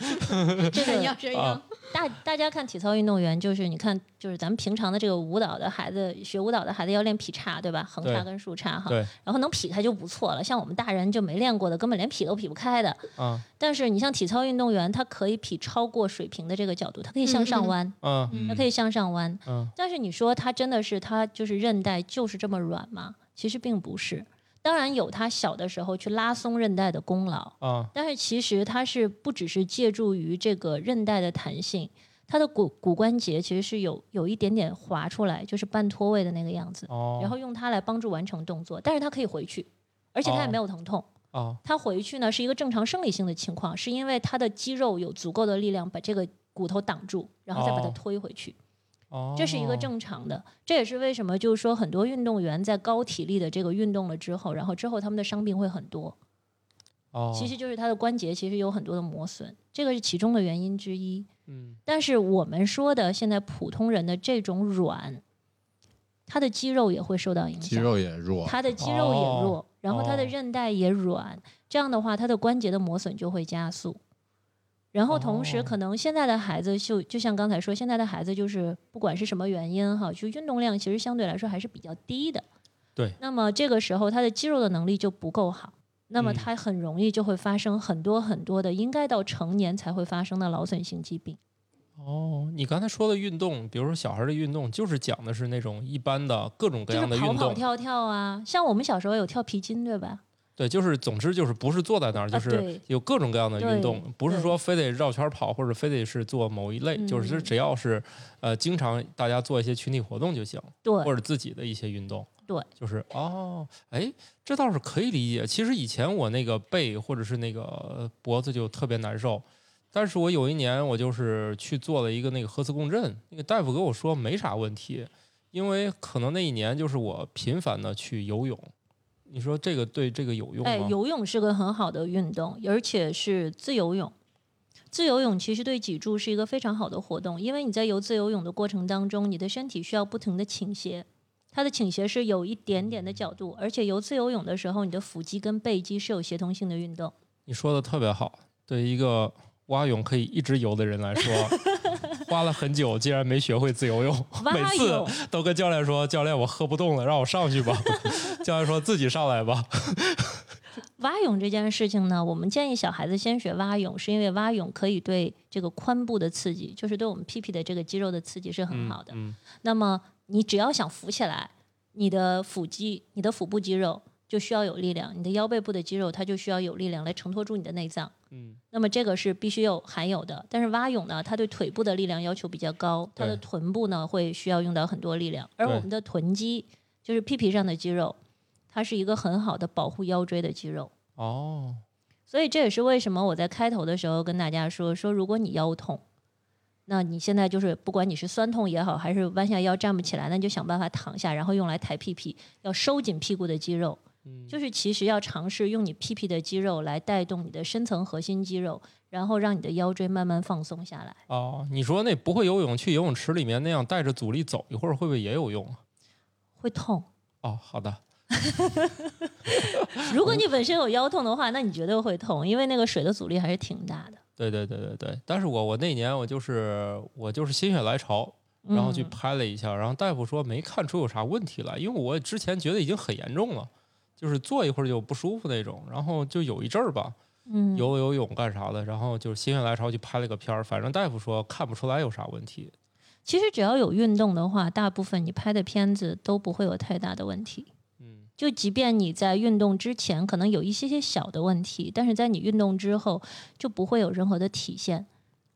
Speaker 4: 这个
Speaker 5: 要这样
Speaker 1: 啊。
Speaker 4: 大大家看体操运动员，就是你看，就是咱们平常的这个舞蹈的孩子，学舞蹈的孩子要练劈叉，对吧？横叉跟竖叉哈，
Speaker 1: 对
Speaker 4: 然后能劈开就不错了。像我们大人就没练过的，根本连劈都劈不开的。
Speaker 1: 啊
Speaker 4: 但是你像体操运动员，他可以劈超过水平的这个角度，他可以向上弯，
Speaker 1: 嗯
Speaker 4: 他可以向上弯。
Speaker 1: 嗯
Speaker 4: 但是你说他真的是他就是韧带就是这么软吗？其实并不是。当然有他小的时候去拉松韧带的功劳，
Speaker 1: 啊
Speaker 4: 但是其实他是不只是借助于这个韧带的弹性，他的骨骨关节其实是有有一点点滑出来，就是半脱位的那个样子，
Speaker 1: 哦，
Speaker 4: 然后用它来帮助完成动作，但是他可以回去，而且他也
Speaker 1: 哦
Speaker 4: 没有疼痛。
Speaker 1: 哦
Speaker 4: 它回去呢是一个正常生理性的情况，是因为他的肌肉有足够的力量把这个骨头挡住，然后再把它
Speaker 1: 哦
Speaker 4: 推回去。
Speaker 1: 哦，
Speaker 4: 这是一个正常的，这也是为什么就是说很多运动员在高体力的这个运动了之后，然后之后他们的伤病会很多。
Speaker 1: 哦，
Speaker 4: 其实就是他的关节其实有很多的磨损，这个是其中的原因之一。
Speaker 1: 嗯
Speaker 4: 但是我们说的现在普通人的这种软，他的肌肉也会受到影响，
Speaker 2: 肌肉也弱，
Speaker 4: 他的肌肉也弱，
Speaker 1: 哦
Speaker 4: 然后他的
Speaker 1: 哦
Speaker 4: 韧带也软，这样的话他的关节的磨损就会加速。然后同时，
Speaker 1: 哦
Speaker 4: 可能现在的孩子就就像刚才说，现在的孩子就是不管是什么原因哈，就运动量其实相对来说还是比较低的。
Speaker 1: 对
Speaker 4: 那么这个时候他的肌肉的能力就不够好，那么
Speaker 1: 嗯
Speaker 4: 他很容易就会发生很多很多的应该到成年才会发生的劳损性疾病。
Speaker 1: 哦，你刚才说的运动，比如说小孩的运动，就是讲的是那种一般的各种各样的运动，
Speaker 4: 跑跑跳跳啊，像我们小时候有跳皮筋，对吧？
Speaker 1: 对，就是总之就是不是坐在那儿，就是有各种各样的运动
Speaker 4: 对，
Speaker 1: 不是说非得绕圈跑或者非得是做某一类，就是
Speaker 4: 嗯
Speaker 1: 只要是呃经常大家做一些群体活动就行，
Speaker 4: 对
Speaker 1: 或者自己的一些运动。
Speaker 4: 对，
Speaker 1: 就是哦，哎，这倒是可以理解。其实以前我那个背或者是那个呃脖子就特别难受，但是我有一年我就是去做了一个那个核磁共振，那个大夫跟我说没啥问题，因为可能那一年就是我频繁的去游泳。你说这个对这个有用吗？
Speaker 4: 哎，游泳是个很好的运动，而且是自由泳。自由泳其实对脊柱是一个非常好的活动，因为你在游自由泳的过程当中，你的身体需要不停的倾斜，它的倾斜是有一点点的角度，而且游自由泳的时候，你的腹肌跟背肌是有协同性的运动。
Speaker 1: 你说的特别好，对一个蛙泳可以一直游的人来说，花了很久，竟然没学会自由泳，每次都跟教练说：“教练，我喝不动了，让我上去吧。”教练说：“自己上来吧。
Speaker 4: 蛙泳这件事情呢，我们建议小孩子先学蛙泳，是因为蛙泳可以对这个髋部的刺激，就是对我们屁屁的这个肌肉的刺激是很
Speaker 1: 嗯”
Speaker 4: 好的。
Speaker 1: 嗯
Speaker 4: 那么你只要想浮起来，你的腹肌、你的腹部肌肉就需要有力量，你的腰背部的肌肉它就需要有力量来承托住你的内脏。
Speaker 1: 嗯
Speaker 4: 那么这个是必须有含有的。但是蛙泳呢，它对腿部的力量要求比较高，它的臀部呢会需要用到很多力量，而我们的臀肌就是屁屁上的肌肉，它是一个很好的保护腰椎的肌肉。
Speaker 1: 哦，
Speaker 4: 所以这也是为什么我在开头的时候跟大家说说，如果你腰痛，那你现在就是不管你是酸痛也好，还是弯下腰站不起来，那你就想办法躺下，然后用来抬屁屁，要收紧屁股的肌肉。
Speaker 1: 嗯
Speaker 4: 就是其实要尝试用你屁屁的肌肉来带动你的深层核心肌肉，然后让你的腰椎慢慢放松下来。
Speaker 1: 哦，你说那不会游泳去游泳池里面那样带着阻力走一会儿，会不会也有用啊？
Speaker 4: 会痛。
Speaker 1: 哦，好的，
Speaker 4: 如果你本身有腰痛的话，那你绝对会痛，因为那个水的阻力还是挺大的。
Speaker 1: 对对对对对。但是我我那年我就是我就是心血来潮，然后去
Speaker 4: 嗯
Speaker 1: 拍了一下，然后大夫说没看出有啥问题来，因为我之前觉得已经很严重了，就是坐一会儿就不舒服那种，然后就有一阵儿吧，
Speaker 4: 嗯，
Speaker 1: 游游泳干啥的，然后就是心血来潮去拍了个片儿，反正大夫说看不出来有啥问题。
Speaker 4: 其实只要有运动的话，大部分你拍的片子都不会有太大的问题。
Speaker 1: 嗯
Speaker 4: 就即便你在运动之前可能有一些些小的问题，但是在你运动之后就不会有任何的体现。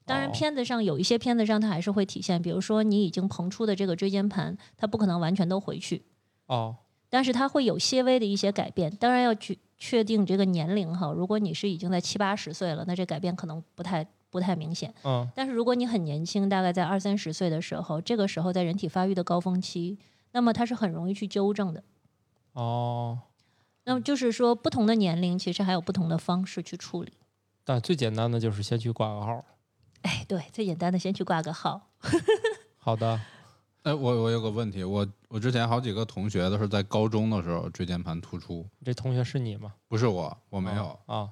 Speaker 4: 当然，
Speaker 1: 哦
Speaker 4: 片子上有一些片子上它还是会体现，比如说你已经膨出的这个椎间盘，它不可能完全都回去，
Speaker 1: 哦
Speaker 4: 但是它会有些微的一些改变。当然要去确定这个年龄哈，如果你是已经在七八十岁了，那这改变可能不太不太明显。
Speaker 1: 嗯
Speaker 4: 但是如果你很年轻，大概在二三十岁的时候，这个时候在人体发育的高峰期，那么它是很容易去纠正的。
Speaker 1: 哦，
Speaker 4: 那么就是说，不同的年龄其实还有不同的方式去处理。
Speaker 1: 但最简单的就是先去挂个号。
Speaker 4: 哎，对，最简单的先去挂个号。
Speaker 1: 好的，
Speaker 2: 哎，我我有个问题，我我之前好几个同学都是在高中的时候椎间盘突出，
Speaker 1: 这同学是你吗？
Speaker 2: 不是我，我没有。
Speaker 1: 啊，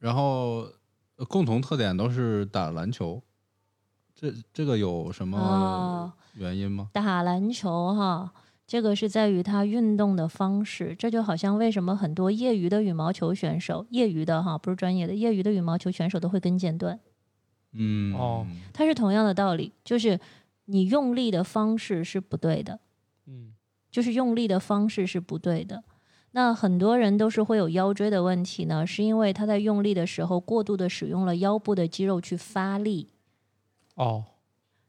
Speaker 2: 然后呃共同特点都是打篮球，这这个有什么
Speaker 4: 哦，
Speaker 2: 原因吗？
Speaker 4: 打篮球哈，这个是在于他运动的方式。这就好像为什么很多业余的羽毛球选手，业余的哈，不是专业的，业余的羽毛球选手都会跟腱断。
Speaker 2: 嗯，
Speaker 1: 哦
Speaker 4: 它是同样的道理，就是你用力的方式是不对的，
Speaker 1: 嗯
Speaker 4: 就是用力的方式是不对的。那很多人都是会有腰椎的问题呢，是因为他在用力的时候过度的使用了腰部的肌肉去发力。
Speaker 1: 哦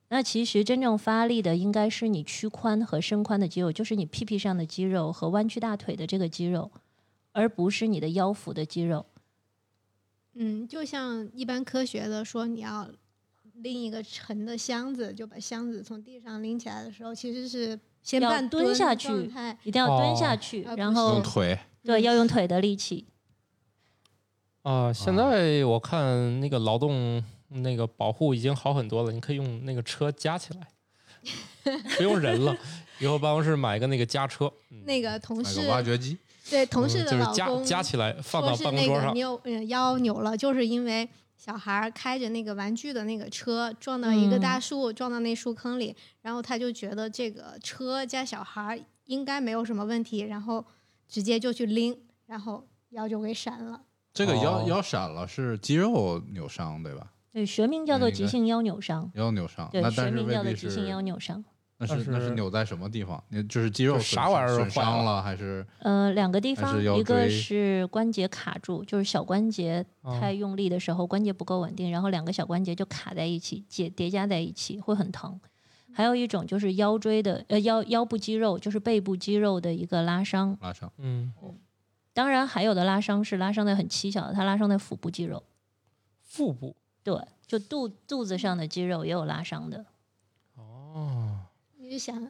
Speaker 4: 那其实真正发力的应该是你屈髋和伸髋的肌肉，就是你屁屁上的肌肉和弯曲大腿的这个肌肉，而不是你的腰腹的肌肉。
Speaker 5: 嗯，就像一般科学的说，你要拎一个沉的箱子，就把箱子从地上拎起来的时候，其实是先半
Speaker 4: 蹲下去，一定要蹲下
Speaker 1: 哦
Speaker 4: 去，然后
Speaker 2: 用腿，
Speaker 4: 对要用腿的力气。
Speaker 1: 啊，现在我看那个劳动那个保护已经好很多了，你可以用那个车夹起来，不用人了。以后办公室买一个那个夹车，嗯
Speaker 5: 那个同
Speaker 2: 买
Speaker 5: 事
Speaker 2: 个挖掘机。
Speaker 5: 对同事的
Speaker 1: 嗯就是夹
Speaker 5: 老公
Speaker 1: 夹起来放到办公桌上。
Speaker 5: 个扭呃腰扭了，就是因为小孩儿开着那个玩具的那个车撞到一个大
Speaker 4: 嗯
Speaker 5: 树，撞到那树坑里，然后他就觉得这个车加小孩儿应该没有什么问题，然后直接就去拎，然后腰就给闪了。
Speaker 2: 这个腰、
Speaker 1: 哦
Speaker 2: 腰闪了是肌肉扭伤对吧？
Speaker 4: 对，学名叫做急性腰扭伤。
Speaker 2: 腰扭伤，
Speaker 4: 对
Speaker 2: 那，但是
Speaker 4: 学名叫做急性腰扭伤。
Speaker 2: 那是
Speaker 1: 是
Speaker 2: 那是扭在什么地方？你就是肌肉
Speaker 1: 啥玩意儿
Speaker 2: 损伤了还是
Speaker 4: 呃，两个地方，一个是关节卡住，就是小关节
Speaker 1: 哦
Speaker 4: 太用力的时候，关节不够稳定，然后两个小关节就卡在一起，叠叠加在一起，会很疼。还有一种就是腰椎的呃腰腰部肌肉，就是背部肌肉的一个拉伤。
Speaker 2: 拉伤？
Speaker 1: 嗯，
Speaker 4: 当然，还有的拉伤是拉伤在很蹊跷的，它拉伤在腹部肌肉，
Speaker 1: 腹部
Speaker 4: 对，就肚肚子上的肌肉也有拉伤的。
Speaker 5: 就想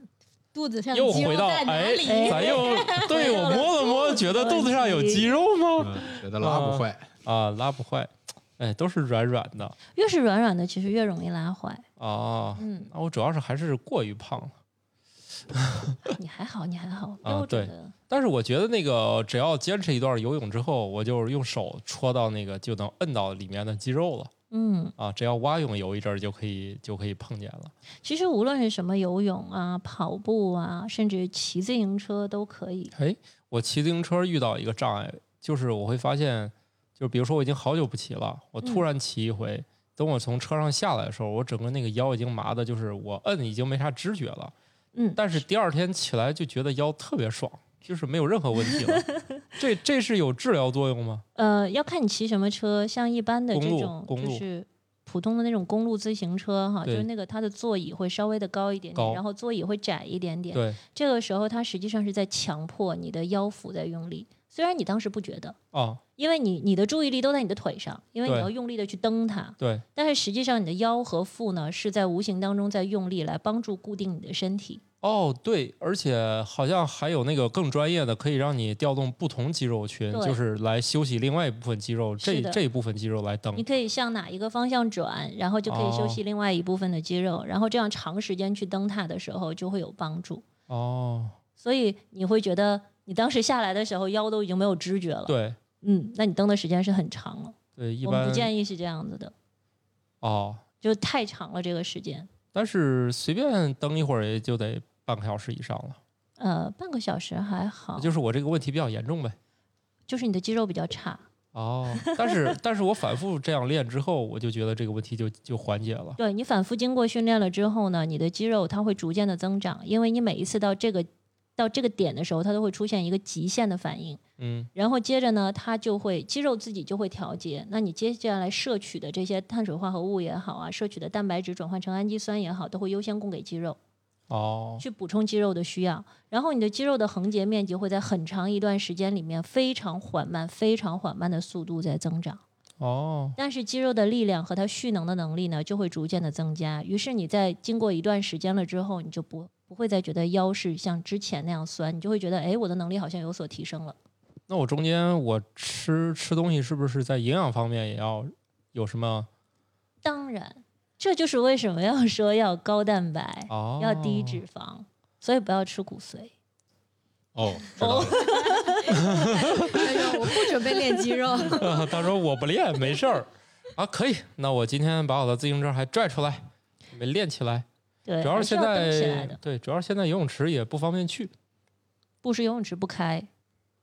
Speaker 5: 肚子上
Speaker 1: 又回到哎，
Speaker 5: 里？
Speaker 1: 咱又 对我摸了摸，觉得肚子上有肌肉吗？
Speaker 2: 嗯，觉得拉不坏。
Speaker 1: 啊，拉不坏，哎，都是软软的
Speaker 4: 越是软软的，其实越容易拉坏。
Speaker 1: 啊。
Speaker 4: 嗯，
Speaker 1: 那我主要是还是过于胖了。
Speaker 4: 你还好，你还好，
Speaker 1: 啊对
Speaker 4: 标准的。
Speaker 1: 但是我觉得那个只要坚持一段游泳之后，我就用手戳到那个就能摁到里面的肌肉了
Speaker 4: 嗯，
Speaker 1: 啊。只要蛙泳游一阵儿就可以就可以碰见了。
Speaker 4: 其实无论是什么游泳啊、跑步啊，甚至骑自行车都可以。
Speaker 1: 哎，我骑自行车遇到一个障碍，就是我会发现，就比如说我已经好久不骑了，我突
Speaker 4: 嗯
Speaker 1: 然骑一回，等我从车上下来的时候，我整个那个腰已经麻的，就是我摁已经没啥知觉了。
Speaker 4: 嗯，
Speaker 1: 但是第二天起来就觉得腰特别爽，就是没有任何问题了。这这是有治疗作用吗？
Speaker 4: 呃，要看你骑什么车，像一般的这种就是普通的那种公路自行车哈，就是那个它的座椅会稍微的高一点点，然后座椅会窄一点点。
Speaker 1: 对，
Speaker 4: 这个时候它实际上是在强迫你的腰腹在用力，虽然你当时不觉得，
Speaker 1: 啊，
Speaker 4: 因为你你的注意力都在你的腿上，因为你要用力的去蹬它，
Speaker 1: 对，
Speaker 4: 但是实际上你的腰和腹呢是在无形当中在用力来帮助固定你的身体。
Speaker 1: 哦，对，而且好像还有那个更专业的，可以让你调动不同肌肉群，就是来休息另外一部分肌肉，这这一部分肌肉来蹬
Speaker 4: 你。可以向哪一个方向转，然后就可以休息
Speaker 1: 哦
Speaker 4: 另外一部分的肌肉，然后这样长时间去蹬它的时候就会有帮助。
Speaker 1: 哦，
Speaker 4: 所以你会觉得你当时下来的时候腰都已经没有知觉了。，
Speaker 1: 对
Speaker 4: 嗯，那你蹬的时间是很长了。
Speaker 1: 对，一
Speaker 4: 我们
Speaker 1: 般
Speaker 4: 不建议是这样子的，
Speaker 1: 哦，
Speaker 4: 就太长了这个时间。
Speaker 1: 但是随便蹬一会儿也就得半个小时以上了，
Speaker 4: 呃，半个小时还好，
Speaker 1: 就是我这个问题比较严重呗。
Speaker 4: 就是你的肌肉比较差。
Speaker 1: 哦，但是但是我反复这样练之后，我就觉得这个问题就就缓解了。
Speaker 4: 对你反复经过训练了之后呢，你的肌肉它会逐渐的增长，因为你每一次到这个到这个点的时候，它都会出现一个极限的反应，
Speaker 1: 嗯，
Speaker 4: 然后接着呢，它就会肌肉自己就会调节。那你接下来摄取的这些碳水化合物也好啊，摄取的蛋白质转换成氨基酸也好，都会优先供给肌肉。
Speaker 1: 哦，
Speaker 4: 去补充肌肉的需要，然后你的肌肉的横截面积会在很长一段时间里面非常缓慢、非常缓慢的速度在增长。
Speaker 1: 哦，
Speaker 4: 但是肌肉的力量和它蓄能的能力呢，就会逐渐的增加。于是你在经过一段时间了之后，你就不不会再觉得腰是像之前那样酸，你就会觉得，哎，我的能力好像有所提升了。
Speaker 1: 那我中间我吃吃东西是不是在营养方面也要有什么？
Speaker 4: 当然，这就是为什么要说要高蛋白，
Speaker 1: 哦，
Speaker 4: 要低脂肪，所以不要吃骨髓。
Speaker 2: 哦，知道了。
Speaker 5: 他说我不准备练肌肉，
Speaker 1: 他说我不练，没事儿啊，可以。那我今天把我的自行车还拽出来，没练起来。
Speaker 4: 对，
Speaker 1: 主要是现在对，主要是现在游泳池也不方便去，
Speaker 4: 不是游泳池不开，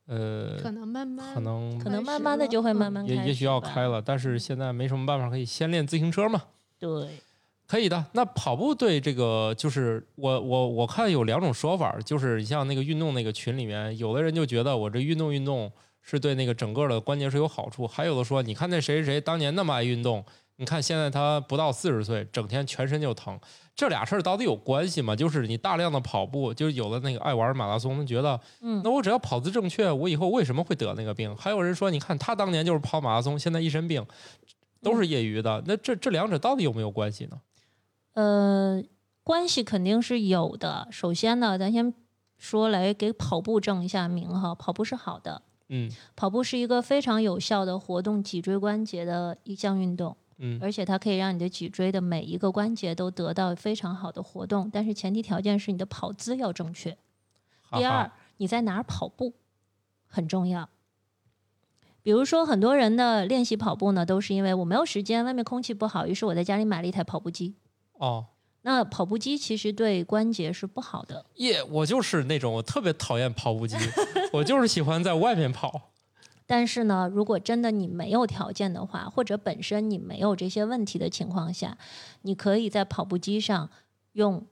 Speaker 1: 呃，
Speaker 5: 可能慢慢
Speaker 1: 可能
Speaker 4: 可能慢慢的就会慢慢开
Speaker 1: 也许要开了，但是现在没什么办法，可以先练自行车嘛。
Speaker 4: 对，
Speaker 1: 可以的。那跑步对这个就是我我我看有两种说法，就是你像那个运动那个群里面，有的人就觉得我这运动运动是对那个整个的关节是有好处，还有的说你看那谁谁谁当年那么爱运动，你看现在他不到四十岁，整天全身就疼，这俩事儿到底有关系吗？就是你大量的跑步，就是有的那个爱玩马拉松，觉得
Speaker 4: 嗯
Speaker 1: 那我只要跑姿正确，我以后为什么会得那个病？还有人说，你看他当年就是跑马拉松，现在一身病，都是业余的，那这这两者到底有没有关系呢？
Speaker 4: 呃，关系肯定是有的。首先呢，咱先说来给跑步正一下名哈，跑步是好的，
Speaker 1: 嗯
Speaker 4: 跑步是一个非常有效的活动脊椎关节的一项运动，
Speaker 1: 嗯
Speaker 4: 而且它可以让你的脊椎的每一个关节都得到非常好的活动，但是前提条件是你的跑姿要正确。第二，你在哪儿跑步很重要。比如说，很多人的练习跑步呢，都是因为我没有时间，外面空气不好，于是我在家里买了一台跑步机。
Speaker 1: 哦
Speaker 4: 那跑步机其实对关节是不好的，
Speaker 1: 耶我就是那种我特别讨厌跑步机，我就是喜欢在外面跑。
Speaker 4: 但是呢，如果真的你没有条件的话，或者本身你没有这些问题的情况下，你可以在跑步机上用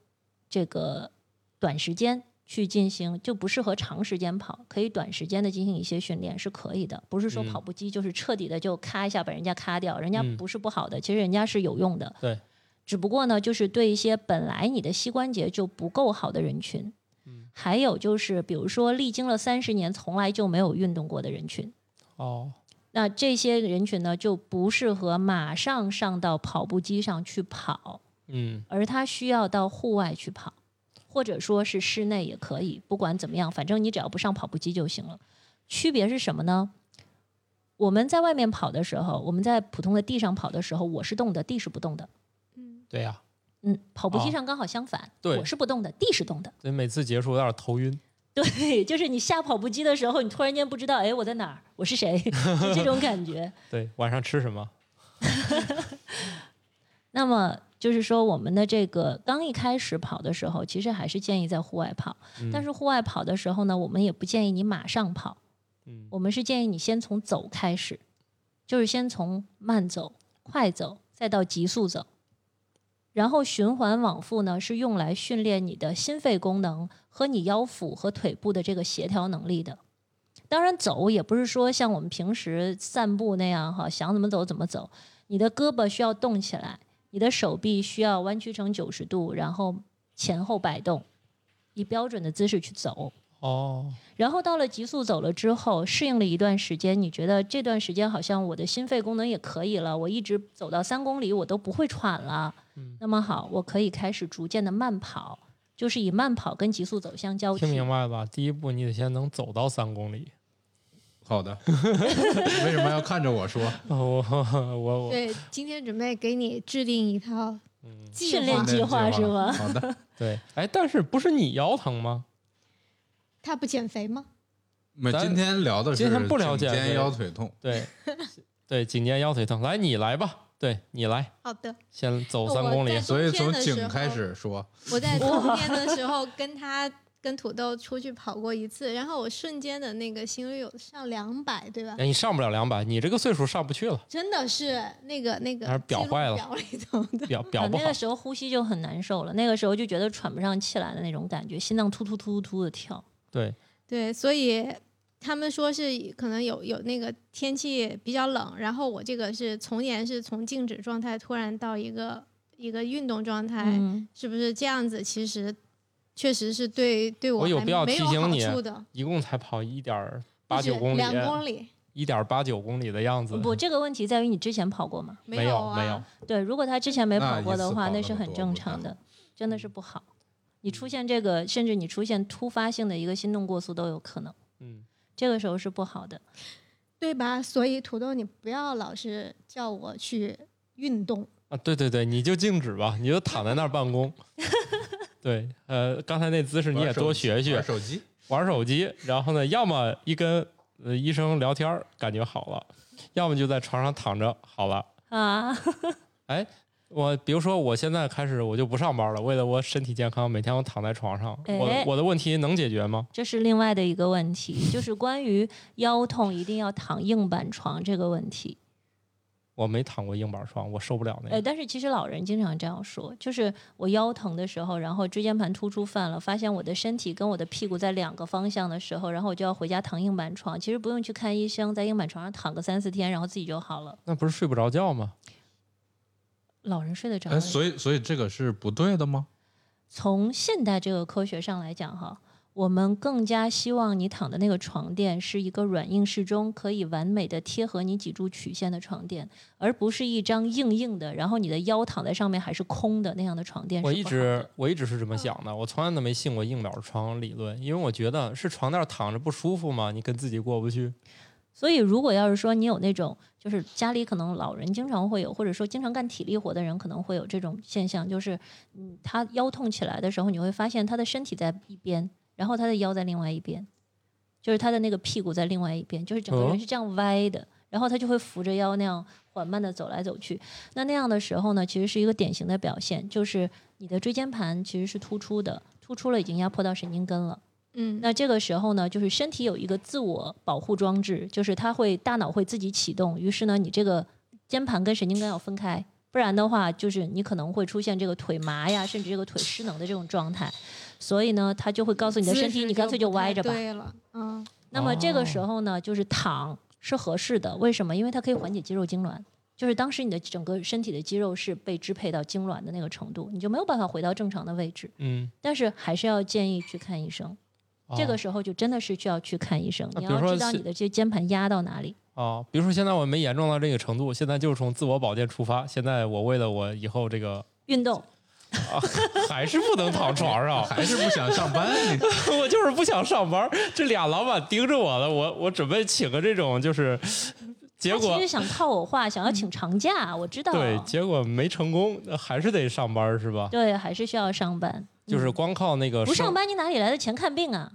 Speaker 4: 这个短时间去进行，就不适合长时间跑，可以短时间的进行一些训练是可以的。不是说
Speaker 1: 嗯
Speaker 4: 跑步机就是彻底的就咔一下把人家咔掉，人家
Speaker 1: 嗯
Speaker 4: 不是不好的，其实人家是有用的。
Speaker 1: 对，
Speaker 4: 只不过呢，就是对一些本来你的膝关节就不够好的人群，
Speaker 1: 嗯
Speaker 4: 还有就是比如说历经了三十年从来就没有运动过的人群。
Speaker 1: 哦
Speaker 4: 那这些人群呢，就不适合马上上到跑步机上去跑，
Speaker 1: 嗯
Speaker 4: 而他需要到户外去跑，或者说是室内也可以。不管怎么样，反正你只要不上跑步机就行了。区别是什么呢？我们在外面跑的时候，我们在普通的地上跑的时候，我是动的，地是不动的。
Speaker 5: 嗯，
Speaker 1: 对呀、
Speaker 4: 嗯，跑步机
Speaker 1: 哦
Speaker 4: 上刚好相反，
Speaker 1: 对
Speaker 4: 我是不动的，地是动的。
Speaker 1: 所以每次结束有点头晕。
Speaker 4: 对，就是你下跑步机的时候，你突然间不知道，哎，我在哪儿，我是谁，就这种感觉。
Speaker 1: 对，晚上吃什么？
Speaker 4: 那么就是说，我们的这个刚一开始跑的时候，其实还是建议在户外跑。
Speaker 1: 嗯
Speaker 4: 但是户外跑的时候呢，我们也不建议你马上跑，
Speaker 1: 嗯
Speaker 4: 我们是建议你先从走开始，就是先从慢走、快走，再到急速走，然后循环往复呢，是用来训练你的心肺功能和你腰腹和腿部的这个协调能力的。当然，走也不是说像我们平时散步那样哈，想怎么走怎么走。你的胳膊需要动起来，你的手臂需要弯曲成九十度，然后前后摆动，以标准的姿势去走。
Speaker 1: 哦
Speaker 4: 然后到了急速走了之后，适应了一段时间，你觉得这段时间好像我的心肺功能也可以了，我一直走到三公里我都不会喘了。
Speaker 1: 嗯
Speaker 4: 那么好，我可以开始逐渐的慢跑，就是以慢跑跟急速走相交替。
Speaker 1: 听明白吧？第一步你得先能走到三公里。
Speaker 2: 好的，为什么要看着我说？
Speaker 1: 我我我
Speaker 5: 对，今天准备给你制定一套
Speaker 1: 嗯
Speaker 4: 训练。计划是吗
Speaker 2: 好的，
Speaker 1: 对，哎，但是不是你腰疼吗？
Speaker 5: 他不减肥吗？
Speaker 2: 我们
Speaker 1: 咱
Speaker 2: 今天聊的是
Speaker 1: 今天不聊
Speaker 2: 颈肩
Speaker 1: 减肥
Speaker 2: 腰腿痛，
Speaker 1: 对对，颈肩腰腿痛，来你来吧，对你来，
Speaker 5: 好的，
Speaker 1: 先走三公里。
Speaker 2: 所以从
Speaker 5: 冬天的时
Speaker 2: 颈开始说。
Speaker 5: 我在冬天的时候跟他跟土豆出去跑过一次，然后我瞬间的那个心率有上两百，对吧？
Speaker 1: 哎，你上不了两百，你这个岁数上不去了，
Speaker 5: 真的是那个那个
Speaker 1: 还是表坏了
Speaker 5: 表里头的。
Speaker 1: 表表不好
Speaker 4: 啊那个。时候呼吸就很难受了，那个时候就觉得喘不上气来的那种感觉，心脏突突突突突的跳。
Speaker 1: 对，
Speaker 5: 对，所以他们说是可能有有那个天气比较冷，然后我这个是从年是从静止状态突然到一个一个运动状态，
Speaker 4: 嗯，
Speaker 5: 是不是这样子？其实确实是对对我
Speaker 1: 有必要
Speaker 5: 没有好
Speaker 1: 提醒你
Speaker 5: 处的，
Speaker 1: 一共才跑一点八九公里，
Speaker 5: 两公里
Speaker 1: 一点八九公里的样子。
Speaker 4: 不，这个问题在于你之前跑过吗？
Speaker 1: 没
Speaker 5: 有
Speaker 1: 没有
Speaker 5: 啊，
Speaker 4: 对，如果他之前没跑过的话，那是很正常的，真的是不好。你出现这个，甚至你出现突发性的一个心动过速都有可能，
Speaker 1: 嗯，
Speaker 4: 这个时候是不好的。
Speaker 5: 对吧？所以土豆，你不要老是叫我去运动，
Speaker 1: 啊，对对对，你就静止吧，你就躺在那儿办公。对，呃，刚才那姿势你也多学学
Speaker 2: 玩，手机。
Speaker 1: 玩手机，然后呢，要么一跟呃医生聊天儿感觉好了，要么就在床上躺着好了。
Speaker 4: 啊，
Speaker 1: 哎，我比如说我现在开始我就不上班了，为了我身体健康，每天我躺在床上，我
Speaker 4: 哎
Speaker 1: 我的问题能解决吗？
Speaker 4: 这是另外的一个问题，就是关于腰痛一定要躺硬板床这个问题。
Speaker 1: 我没躺过硬板床，我受不了那
Speaker 4: 呃，
Speaker 1: 个。
Speaker 4: 但是其实老人经常这样说，就是我腰疼的时候，然后椎间盘突出犯了，发现我的身体跟我的屁股在两个方向的时候，然后我就要回家躺硬板床。其实不用去看医生，在硬板床上躺个三四天，然后自己就好了。
Speaker 1: 那不是睡不着觉吗？
Speaker 4: 老人睡得着
Speaker 2: 哎，所以所以这个是不对的吗？
Speaker 4: 从现代这个科学上来讲，哈，我们更加希望你躺的那个床垫是一个软硬适中，可以完美的贴合你脊柱曲线的床垫，而不是一张硬硬的，然后你的腰躺在上面还是空的那样的床垫。
Speaker 1: 我一直我一直是这么想的，我从来都没信过硬板床理论，因为我觉得是床垫躺着不舒服吗？你跟自己过不去。
Speaker 4: 所以，如果要是说你有那种，就是家里可能老人经常会有，或者说经常干体力活的人可能会有这种现象，就是嗯，他腰痛起来的时候，你会发现他的身体在一边，然后他的腰在另外一边，就是他的那个屁股在另外一边，就是整个
Speaker 1: 哦
Speaker 4: 人是这样歪的，然后他就会扶着腰那样缓慢的走来走去。那那样的时候呢，其实是一个典型的表现，就是你的椎间盘其实是突出的，突出了已经压迫到神经根了。
Speaker 5: 嗯，
Speaker 4: 那这个时候呢，就是身体有一个自我保护装置，就是它会大脑会自己启动，于是呢，你这个肩盘跟神经根要分开，不然的话，就是你可能会出现这个腿麻呀，甚至这个腿失能的这种状态。所以呢，它就会告诉你的身体，你干脆就歪着吧。
Speaker 5: 对了，嗯，
Speaker 4: 那么这个时
Speaker 1: 哦
Speaker 4: 候呢，就是躺是合适的，为什么？因为它可以缓解肌肉痉挛。就是当时你的整个身体的肌肉是被支配到痉挛的那个程度，你就没有办法回到正常的位置。
Speaker 1: 嗯，
Speaker 4: 但是还是要建议去看医生。这个
Speaker 1: 哦
Speaker 4: 时候就真的是需要去看医生，你要知道你的这肩盘压到哪里。
Speaker 1: 啊，比如说现在我没严重到这个程度，现在就是从自我保健出发。现在我为了我以后这个
Speaker 4: 运动，
Speaker 1: 啊，还是不能躺床上，
Speaker 2: 还是不想上班？
Speaker 1: 我就是不想上班。这俩老板盯着我了，我我准备请个这种就是，结果
Speaker 4: 他其实想套我话，想要请长假，我知道。
Speaker 1: 对，结果没成功，还是得上班是吧？
Speaker 4: 对还是需要上班。嗯
Speaker 1: 就是光靠那个生
Speaker 4: 不上，班，你哪里来的钱看病啊？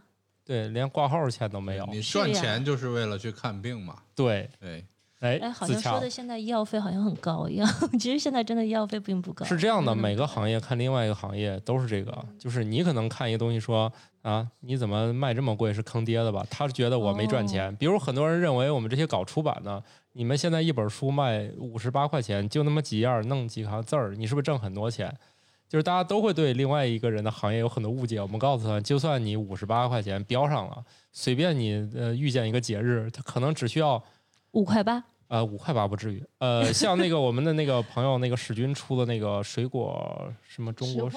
Speaker 1: 对，连挂号钱都没有。
Speaker 2: 你赚钱就是为了去看病嘛？
Speaker 1: 对，
Speaker 2: 对，
Speaker 1: 哎
Speaker 4: 哎，，好像说的现在医药费好像很高一样，其实现在真的医药费并不高。
Speaker 1: 是这样的，
Speaker 4: 嗯
Speaker 1: 每个行业看另外一个行业都是这个，就是你可能看一个东西说啊，你怎么卖这么贵是坑爹的吧？他觉得我没赚
Speaker 4: 哦
Speaker 1: 钱。比如很多人认为我们这些搞出版的，你们现在一本书卖五十八块钱，就那么几页，弄几行字儿，你是不是挣很多钱？就是大家都会对另外一个人的行业有很多误解。我们告诉他，就算你五十八块钱标上了，随便你呃遇见一个节日，他可能只需要
Speaker 4: 五块八，
Speaker 1: 呃，五块八不至于。呃，像那个我们的那个朋友，那个史军出的那个水果什么中国，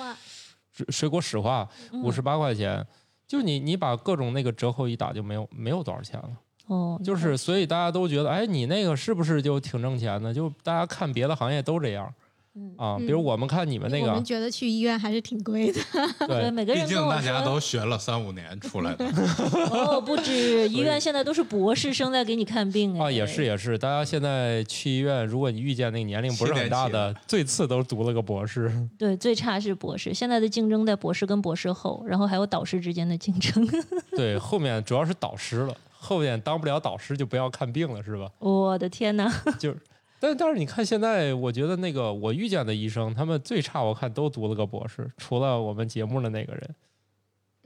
Speaker 1: 水水果史话，
Speaker 4: 嗯
Speaker 1: 五十八块钱，就你你把各种那个折扣一打，就没有没有多少钱了。
Speaker 4: 哦，
Speaker 1: 就是所以大家都觉得，哎，你那个是不是就挺挣钱的？就大家看别的行业都这样
Speaker 4: 嗯，
Speaker 1: 啊。
Speaker 5: 嗯
Speaker 1: 比如我们看你们那个
Speaker 5: 我们，觉得去医院还是挺贵的。
Speaker 4: 对，
Speaker 1: 对，
Speaker 4: 每个人毕竟
Speaker 2: 大家都学了三五年出来的，
Speaker 4: 哦，不止，医院现在都是博士生在给你看病哎。
Speaker 1: 啊，也是也是，大家现在去医院，如果你遇见那个年龄不是很大的，最次都读了个博士。
Speaker 4: 对，最差是博士。现在的竞争在博士跟博士后，然后还有导师之间的竞争。
Speaker 1: 对，后面主要是导师了，后面当不了导师就不要看病了，是吧？
Speaker 4: 我的天哪！
Speaker 1: 就是，但但是你看现在，我觉得那个我遇见的医生，他们最差我看都读了个博士，除了我们节目的那个人，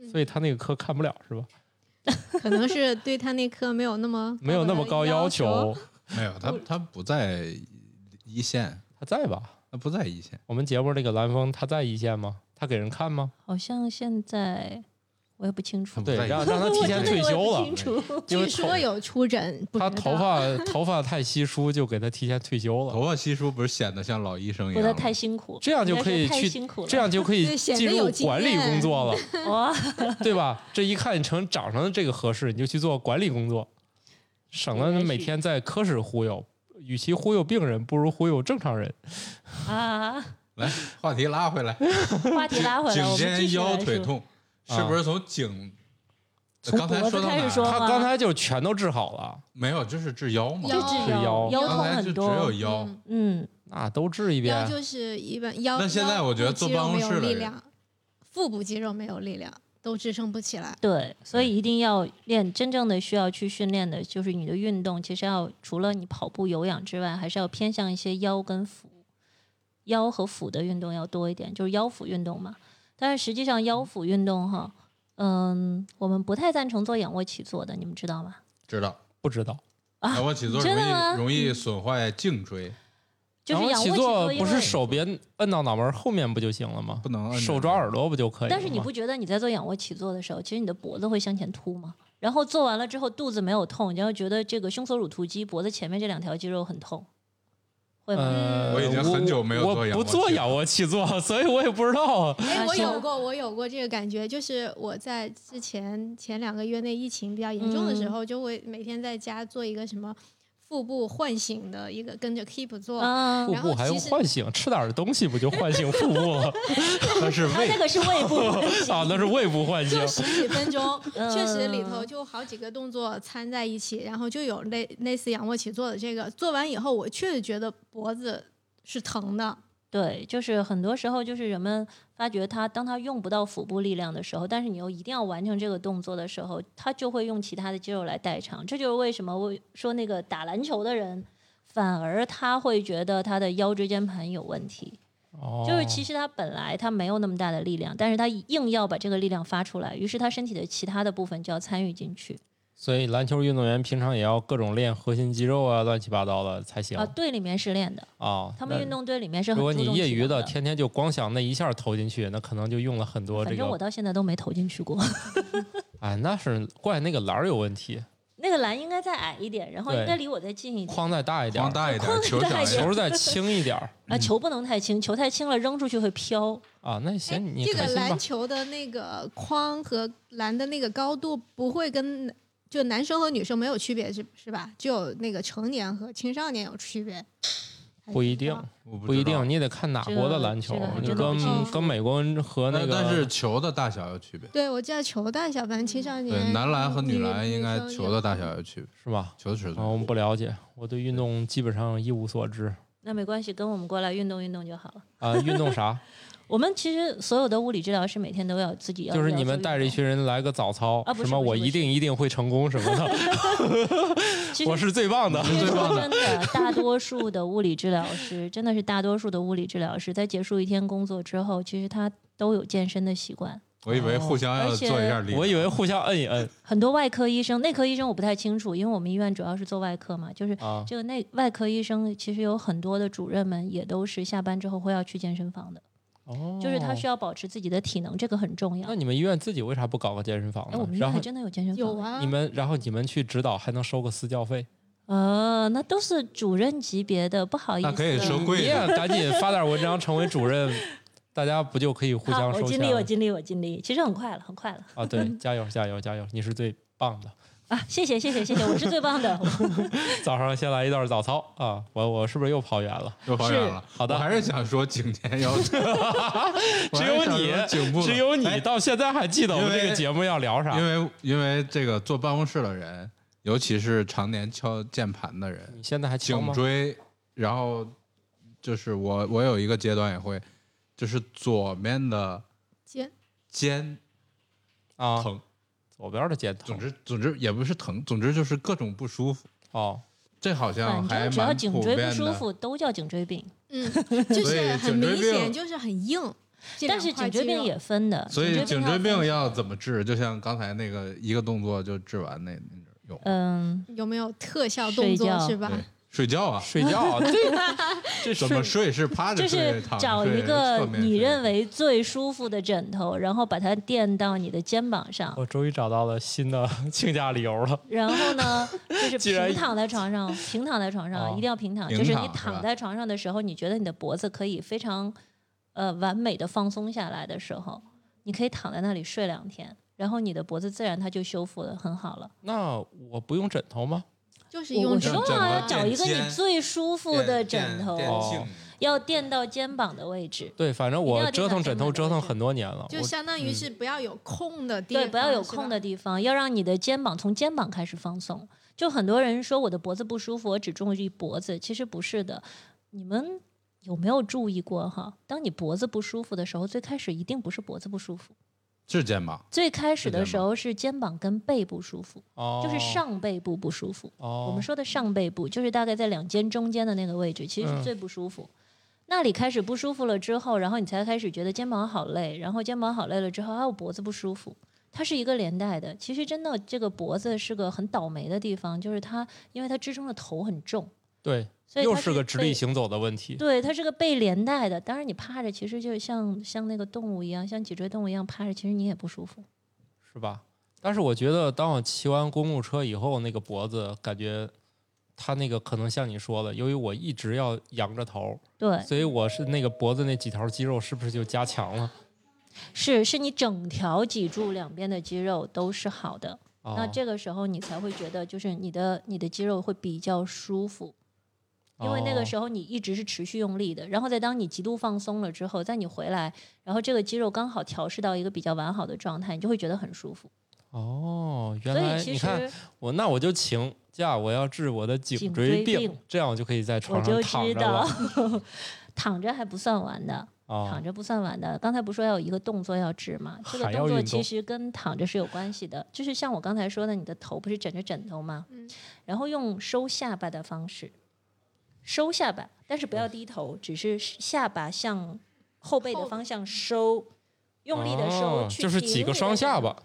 Speaker 1: 所以他那个科看不了是吧？
Speaker 5: 可能是对他那科没有那么
Speaker 1: 没有那么高要。
Speaker 5: 求，
Speaker 2: 没有他他不在一线，
Speaker 1: 他在吧？
Speaker 2: 他不在一线。
Speaker 1: 我们节目那个蓝峰他在一线吗？他给人看吗？
Speaker 4: 好像现在我也不清楚。
Speaker 1: 对，让让他提前退休了
Speaker 5: 据说有出诊，
Speaker 1: 他头发头发太稀疏，就给他提前退休了。
Speaker 2: 头发稀疏不是显得像老医生一样吗？
Speaker 4: 太辛苦，
Speaker 1: 这样就可以去。这样就可以 进入管理工作了，
Speaker 4: 哇，
Speaker 1: 对吧？这一看你成长上的这个合适，你就去做管理工作，省了
Speaker 4: 应该是
Speaker 1: 每天在科室忽悠。与其忽悠病人，不如忽悠正常人。
Speaker 4: 啊，
Speaker 2: 来，话题拉回来，
Speaker 4: 话题拉回来，
Speaker 2: 颈
Speaker 4: 我们继
Speaker 2: 肩腰
Speaker 4: 续来说。
Speaker 2: 腿痛，是不是从颈？
Speaker 4: 从
Speaker 2: 刚才
Speaker 4: 脖子
Speaker 2: 说到哪儿
Speaker 4: 开始说吗
Speaker 1: 他刚才就全都治好了，
Speaker 2: 没有，就是治腰嘛。
Speaker 4: 治
Speaker 1: 治腰
Speaker 4: 腰痛
Speaker 2: 刚才就只
Speaker 4: 很多
Speaker 2: 有。腰，
Speaker 5: 嗯
Speaker 4: 嗯，
Speaker 1: 那都治一遍。
Speaker 5: 腰就是一般腰。
Speaker 2: 那现在我觉得
Speaker 5: 腰
Speaker 2: 坐
Speaker 5: 肌肉没有
Speaker 2: 办公室的人
Speaker 5: 力量，腹部肌肉没有力量，都支撑不起来。
Speaker 4: 对，所以一定要练真正的需要去训练的，就是你的运动，其实要除了你跑步、有氧之外，还是要偏向一些腰跟腹、腰和腹的运动要多一点，就是腰腹运动嘛。但是实际上腰腹运动哈，嗯，我们不太赞成做仰卧起坐的，你们知道吗？
Speaker 2: 知道。
Speaker 1: 不知道，
Speaker 4: 啊
Speaker 2: 仰卧起坐容易容易损坏颈椎，
Speaker 4: 就是仰卧起
Speaker 1: 坐不是手别摁到脑门后面不就行了吗？
Speaker 2: 不能摁
Speaker 1: 手抓耳朵不就可以？
Speaker 4: 但是你不觉得你在做仰卧起坐的时候，其实你的脖子会向前凸吗？然后做完了之后肚子没有痛，你要觉得这个胸锁乳突肌脖子前面这两条肌肉很痛，会吗？
Speaker 1: 呃，
Speaker 2: 我已经很久没有做
Speaker 1: 我
Speaker 2: 仰卧起坐
Speaker 1: 不做仰卧起坐，所以我也不知道啊。
Speaker 5: 哎，我有过，我有过这个感觉，就是我在之前前两个月内疫情比较严重的时
Speaker 4: 嗯
Speaker 5: 候，就会每天在家做一个什么腹部唤醒的一个，跟着 Keep 做。
Speaker 4: 啊
Speaker 1: 腹，
Speaker 5: 然后
Speaker 1: 部还用唤醒，吃点东西不就唤醒腹部了？
Speaker 2: 那是胃
Speaker 4: 他那个是胃部
Speaker 1: 啊，那是胃部唤醒
Speaker 5: 做。十几分钟，确实里头
Speaker 4: 嗯
Speaker 5: 就好几个动作掺在一起，然后就有类类似仰卧起坐的这个。做完以后，我确实觉得脖子是疼的。
Speaker 4: 对，就是很多时候就是人们发觉他当他用不到腹部力量的时候，但是你又一定要完成这个动作的时候，他就会用其他的肌肉来代偿。这就是为什么我说那个打篮球的人，反而他会觉得他的腰椎间盘有问题。
Speaker 1: 哦
Speaker 4: 就是其实他本来他没有那么大的力量，但是他硬要把这个力量发出来，于是他身体的其他的部分就要参与进去
Speaker 1: 所以篮球运动员平常也要各种练核心肌肉啊，乱七八糟的才行
Speaker 4: 啊。队里面是练的，
Speaker 1: 啊。
Speaker 4: 他们运动队里面是很
Speaker 1: 如果你业余的。天天就光想那一下投进去，那可能就用了很多这
Speaker 4: 反正我。到现在都没投进去过。
Speaker 1: 哎，那是怪那个篮儿有问题，
Speaker 4: 那个篮应该再矮一点，然后应该离我再近一点。
Speaker 1: 框再大一点，
Speaker 2: 框大一点，
Speaker 4: 框
Speaker 2: 球
Speaker 1: 球。再轻一点儿
Speaker 4: 啊，球不能太轻，球太轻了扔出去会飘。
Speaker 1: 啊。那
Speaker 5: 哎
Speaker 1: 行，你
Speaker 5: 这个篮。球的那个框和篮的那个高度不会跟就男生和女生没有区别是是吧？只有那个成年和青少年有区别。
Speaker 1: 不一定不一定，你得看哪国的篮球
Speaker 4: 这个还，
Speaker 1: 你
Speaker 4: 真的不清
Speaker 1: 跟跟美国人和那个，
Speaker 2: 但但是球的大小有区别。
Speaker 5: 对，我记得球大小，反正青少年
Speaker 2: 对，男篮和女
Speaker 5: 女
Speaker 2: 篮应该球的大小有区别，
Speaker 1: 是吧？
Speaker 2: 球的尺
Speaker 1: 寸，我。们不了解，我对运动基本上一无所知
Speaker 4: 那没关系，跟我们过来运动运动就好了。
Speaker 1: 啊。运动啥？
Speaker 4: 我们其实所有的物理治疗师每天都要自己要
Speaker 1: 就是你们带着一群人来个早操
Speaker 4: 啊，
Speaker 1: 什么我一定一定会成功什么的，
Speaker 4: 其实
Speaker 1: 我是最棒的。
Speaker 4: 真的，大多数的物理治疗师，真的是大多数的物理治疗师，在结束一天工作之后，其实他都有健身的习惯。
Speaker 2: 我以为互相要做一下力。
Speaker 1: 我以为互相摁一摁
Speaker 4: 很多外科医生、内科医生我不太清楚，因为我们医院主要是做外科嘛，就是
Speaker 1: 啊，
Speaker 4: 这个内外科医生其实有很多的主任们也都是下班之后会要去健身房的，
Speaker 1: 哦，
Speaker 4: 就是他需要保持自己的体能，这个很重要
Speaker 1: 那。你们医院自己为啥不搞个健身房
Speaker 4: 哎，我
Speaker 1: 呢？然后
Speaker 4: 们医院还真的有健身房。
Speaker 5: 有。啊，
Speaker 1: 你们，然后你们去指导还能收个私教费，
Speaker 4: 呃，那都是主任级别的，不好意思。
Speaker 2: 那可以收贵的。
Speaker 1: 也赶紧发点文章成为主任，大家不就可以互
Speaker 4: 好，
Speaker 1: 相
Speaker 4: 我尽力，我尽力，我尽力。其实很快了，很快了
Speaker 1: 啊？对，加油加油加油！你是最棒的。
Speaker 4: 啊！谢谢，谢谢，谢谢，我是最棒的。
Speaker 1: 早上先来一段早操啊！我我是不是又跑远了？
Speaker 2: 又跑远了。
Speaker 1: 好的
Speaker 2: 我还是想说颈肩腰腿。我
Speaker 1: 只
Speaker 2: 还是想
Speaker 1: 有你
Speaker 2: 颈部，
Speaker 1: 只有你
Speaker 2: 哎
Speaker 1: 到现在还记得我们这个节目要聊啥？
Speaker 2: 因为因为这个坐办公室的人，尤其是常年敲键盘的人，
Speaker 1: 你现在还敲
Speaker 2: 颈？椎，然后就是我我有一个阶段也会，就是左面的
Speaker 5: 肩
Speaker 2: 肩
Speaker 1: 啊，
Speaker 2: 疼，
Speaker 1: 左边的肩疼
Speaker 2: 总。之总之也不是疼，总之就是各种不舒服。
Speaker 1: 哦，
Speaker 2: 这好像还
Speaker 4: 反正只要
Speaker 2: 蛮普
Speaker 4: 颈椎不。舒服，都叫颈椎病。
Speaker 5: 嗯，就
Speaker 2: 所以
Speaker 5: 是很
Speaker 2: 颈椎
Speaker 5: 明显，
Speaker 2: 病
Speaker 5: 就是很硬。这
Speaker 4: 但是
Speaker 5: 两块肌肉
Speaker 4: 颈椎病也分的，
Speaker 2: 所以颈椎病要怎么治？就像刚才那个一个动作就治完那那种有。
Speaker 4: 嗯，
Speaker 5: 有没有特效动
Speaker 4: 睡觉
Speaker 5: 作是吧？
Speaker 2: 对，睡觉啊，
Speaker 1: 睡觉，对，这
Speaker 2: 怎么睡是趴着
Speaker 4: 就
Speaker 2: 睡，
Speaker 4: 是
Speaker 2: 躺着睡
Speaker 4: 找一个你认为最舒服的枕头，然后把它垫到你的肩膀上，
Speaker 1: 我终于找到了新的 请假理由了。
Speaker 4: 然后呢，就是平躺在床上，平躺在床上，
Speaker 1: 哦
Speaker 4: 一定要平躺。
Speaker 2: 平
Speaker 4: 就是你
Speaker 2: 躺
Speaker 4: 在床上的时候，你觉得你的脖子可以非常呃完美的放松下来的时候，你可以躺在那里睡两天，然后你的脖子自然它就修复的很好了。
Speaker 1: 那我不用枕头吗？
Speaker 5: 就是
Speaker 4: 我我
Speaker 5: 用枕头
Speaker 4: 说了，要找一个你最舒服的枕头，
Speaker 1: 哦
Speaker 4: 要垫到肩膀的位置。
Speaker 1: 对，反正我折腾枕头折腾很多年了。
Speaker 5: 就相当于是不要有空的地方对，
Speaker 4: 不要有空的地方，要让你的肩膀从肩膀开始放松。就很多人说我的脖子不舒服，我只注意脖子，其实不是的。你们有没有注意过哈？当你脖子不舒服的时候，最开始一定不是脖子不舒服，
Speaker 2: 是肩膀，
Speaker 4: 最开始的时候是肩膀跟背不舒服，
Speaker 1: 哦，
Speaker 4: 就是上背部不舒服。
Speaker 1: 哦，
Speaker 4: 我们说的上背部，就是大概在两肩中间的那个位置，其实是
Speaker 1: 嗯。
Speaker 4: 最不舒服。那里开始不舒服了之后，然后你才开始觉得肩膀好累，然后肩膀好累了之后，啊，我脖子不舒服，它是一个连带的。其实真的这个脖子是个很倒霉的地方，就是它因为它支撑的头很重，
Speaker 1: 对，
Speaker 4: 所以
Speaker 1: 又是个直立行走的问题。
Speaker 4: 对，它是个被连带的。当然你趴着，其实就像像那个动物一样，像脊椎动物一样趴着，其实你也不舒服。
Speaker 1: 是吧？但是我觉得，当我骑完公路车以后，那个脖子感觉，它那个可能像你说的，由于我一直要仰着头，
Speaker 4: 对，
Speaker 1: 所以我是那个脖子那几条肌肉是不是就加强了？
Speaker 4: 是是你整条脊柱两边的肌肉都是好的。
Speaker 1: 哦、
Speaker 4: 那这个时候你才会觉得，就是你的你的肌肉会比较舒服，因为那个时
Speaker 1: 候
Speaker 4: 候你一直是持续用力的，然后在当你极度放松了之后，在你回来，然后这个肌肉刚好调试到一个比较完好的状态，你就会觉得很舒服。
Speaker 1: 哦，原
Speaker 4: 所以其
Speaker 1: 来你看
Speaker 4: 实
Speaker 1: 我，那我就请假，我要治我的颈
Speaker 4: 颈
Speaker 1: 椎病，
Speaker 4: 椎病
Speaker 1: 这样我就可以在
Speaker 4: 我
Speaker 1: 床上
Speaker 4: 就知
Speaker 1: 躺着
Speaker 4: 道
Speaker 1: 了。
Speaker 4: 躺着还不算完的，
Speaker 1: 啊
Speaker 4: 躺着不算完的。刚才不说要有一个动作要治吗？这个动作其实跟躺着是有关系的，就是像我刚才说的，你的头不是枕着枕头吗？
Speaker 5: 嗯
Speaker 4: 然后用收下巴的方式收下巴，但是不要低头，只是下巴向后背的方向收，用力的收，
Speaker 1: 哦就是
Speaker 4: 去顶你的
Speaker 1: 几个双下巴。。